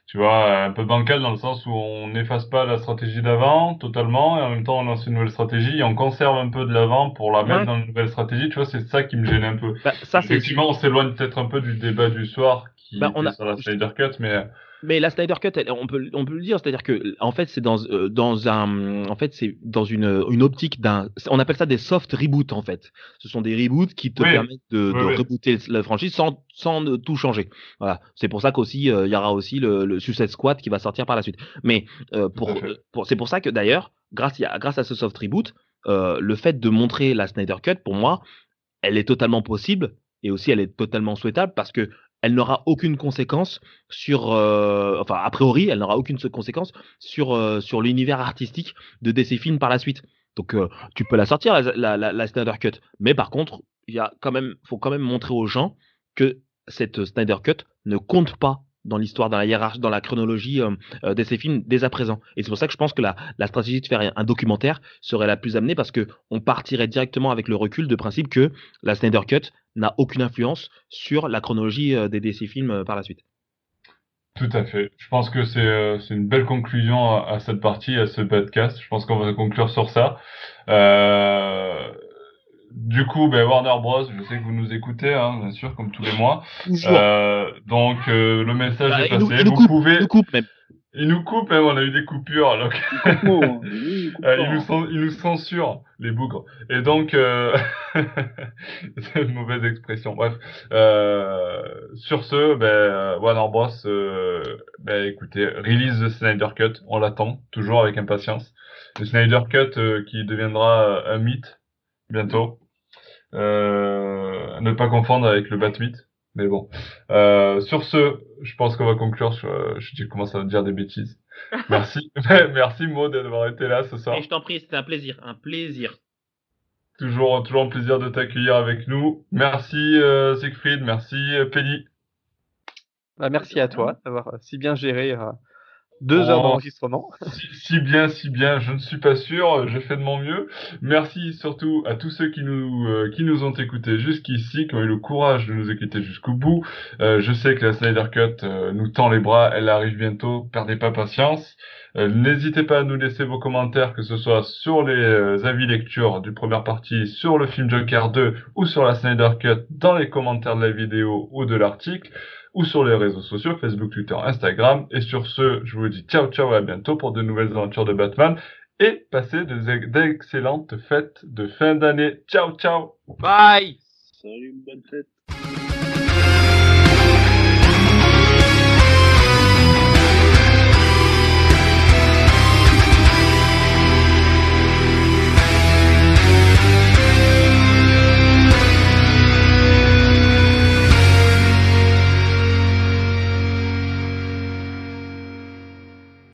S1: tu vois, un peu bancal dans le sens où on n'efface pas la stratégie d'avant totalement, et en même temps on lance une nouvelle stratégie et on conserve un peu de l'avant pour la mettre
S4: Ouais.
S1: dans une nouvelle stratégie, tu vois, c'est ça qui me gêne un peu.
S4: Bah, ça,
S1: Effectivement, on s'éloigne peut-être un peu du débat du soir qui
S4: Bah, on
S1: était
S4: a-
S1: sur la Snyder Cut, mais
S4: Mais la Snyder Cut, elle- on peut on peut le dire, c'est-à-dire que en fait c'est dans euh, dans un en fait c'est dans une une optique d'un on appelle ça des soft reboots en fait. Ce sont des reboots qui te
S1: Oui.
S4: permettent de,
S1: Oui,
S4: de
S1: oui.
S4: rebooter la franchise sans sans tout changer. Voilà, c'est pour ça qu'aussi euh, il y aura aussi le, le Suicide Squad qui va sortir par la suite. Mais euh, pour, euh, pour c'est pour ça que d'ailleurs grâce à grâce à ce soft reboot, euh, le fait de montrer la Snyder Cut pour moi, elle est totalement possible et aussi elle est totalement souhaitable parce que elle n'aura aucune conséquence sur, euh, enfin a priori, elle n'aura aucune conséquence sur euh, sur l'univers artistique de DC Films par la suite. Donc euh, tu peux la sortir la, la, Snyder Cut, mais par contre, il faut quand même montrer aux gens que cette Snyder Cut ne compte pas dans l'histoire, dans la hiérarchie, dans la chronologie de ces films dès à présent. Et c'est pour ça que je pense que la, la stratégie de faire un documentaire serait la plus amenée parce que on partirait directement avec le recul de principe que la Snyder Cut n'a aucune influence sur la chronologie des DC films par la suite.
S1: Tout à fait. Je pense que c'est euh, une belle conclusion à, cette partie, à ce podcast. Je pense qu'on va conclure sur ça. Euh, du coup, ben, Warner Bros, je sais que vous nous écoutez, hein, bien sûr, comme tous les mois. Euh, donc, euh, le message bah, est passé. vous pouvez. même. Il nous coupe, hein, on a eu des coupures. Donc... Hein. Euh, il, nous il nous censure les bougres. Et donc, euh... c'est une mauvaise expression. Bref, euh... sur ce, ben, Warner Bros. Euh... Ben, écoutez, release the Snyder Cut, on l'attend toujours avec impatience. Le Snyder Cut euh, qui deviendra un mythe bientôt. Euh... ne pas confondre avec le Bat Mythe. Mais bon. Euh, sur ce, je pense qu'on va conclure. Sur, euh, je commence à dire des bêtises. Merci. Merci Maud d'avoir été là ce soir.
S4: Et je t'en prie, c'était un plaisir. Un plaisir.
S1: Toujours, toujours un plaisir de t'accueillir avec nous. Merci euh, Siegfried, merci euh, Penny.
S3: Bah, merci à toi d'avoir si bien géré deux heures d'enregistrement.
S1: Si, bien, si bien, je ne suis pas sûr, j'ai fait de mon mieux. Merci surtout à tous ceux qui nous, euh, qui nous ont écoutés jusqu'ici, qui ont eu le courage de nous écouter jusqu'au bout. Euh, je sais que la Snyder Cut euh, nous tend les bras, elle arrive bientôt, perdez pas patience. N'hésitez pas à nous laisser vos commentaires, que ce soit sur les avis lecture du première partie, sur le film Joker 2 ou sur la Snyder Cut dans les commentaires de la vidéo ou de l'article ou sur les réseaux sociaux, Facebook, Twitter, Instagram. Et sur ce, je vous dis ciao ciao à bientôt pour de nouvelles aventures de Batman et passez d'excellentes fêtes de fin d'année. Ciao ciao
S4: Bye
S5: Salut, bonne fête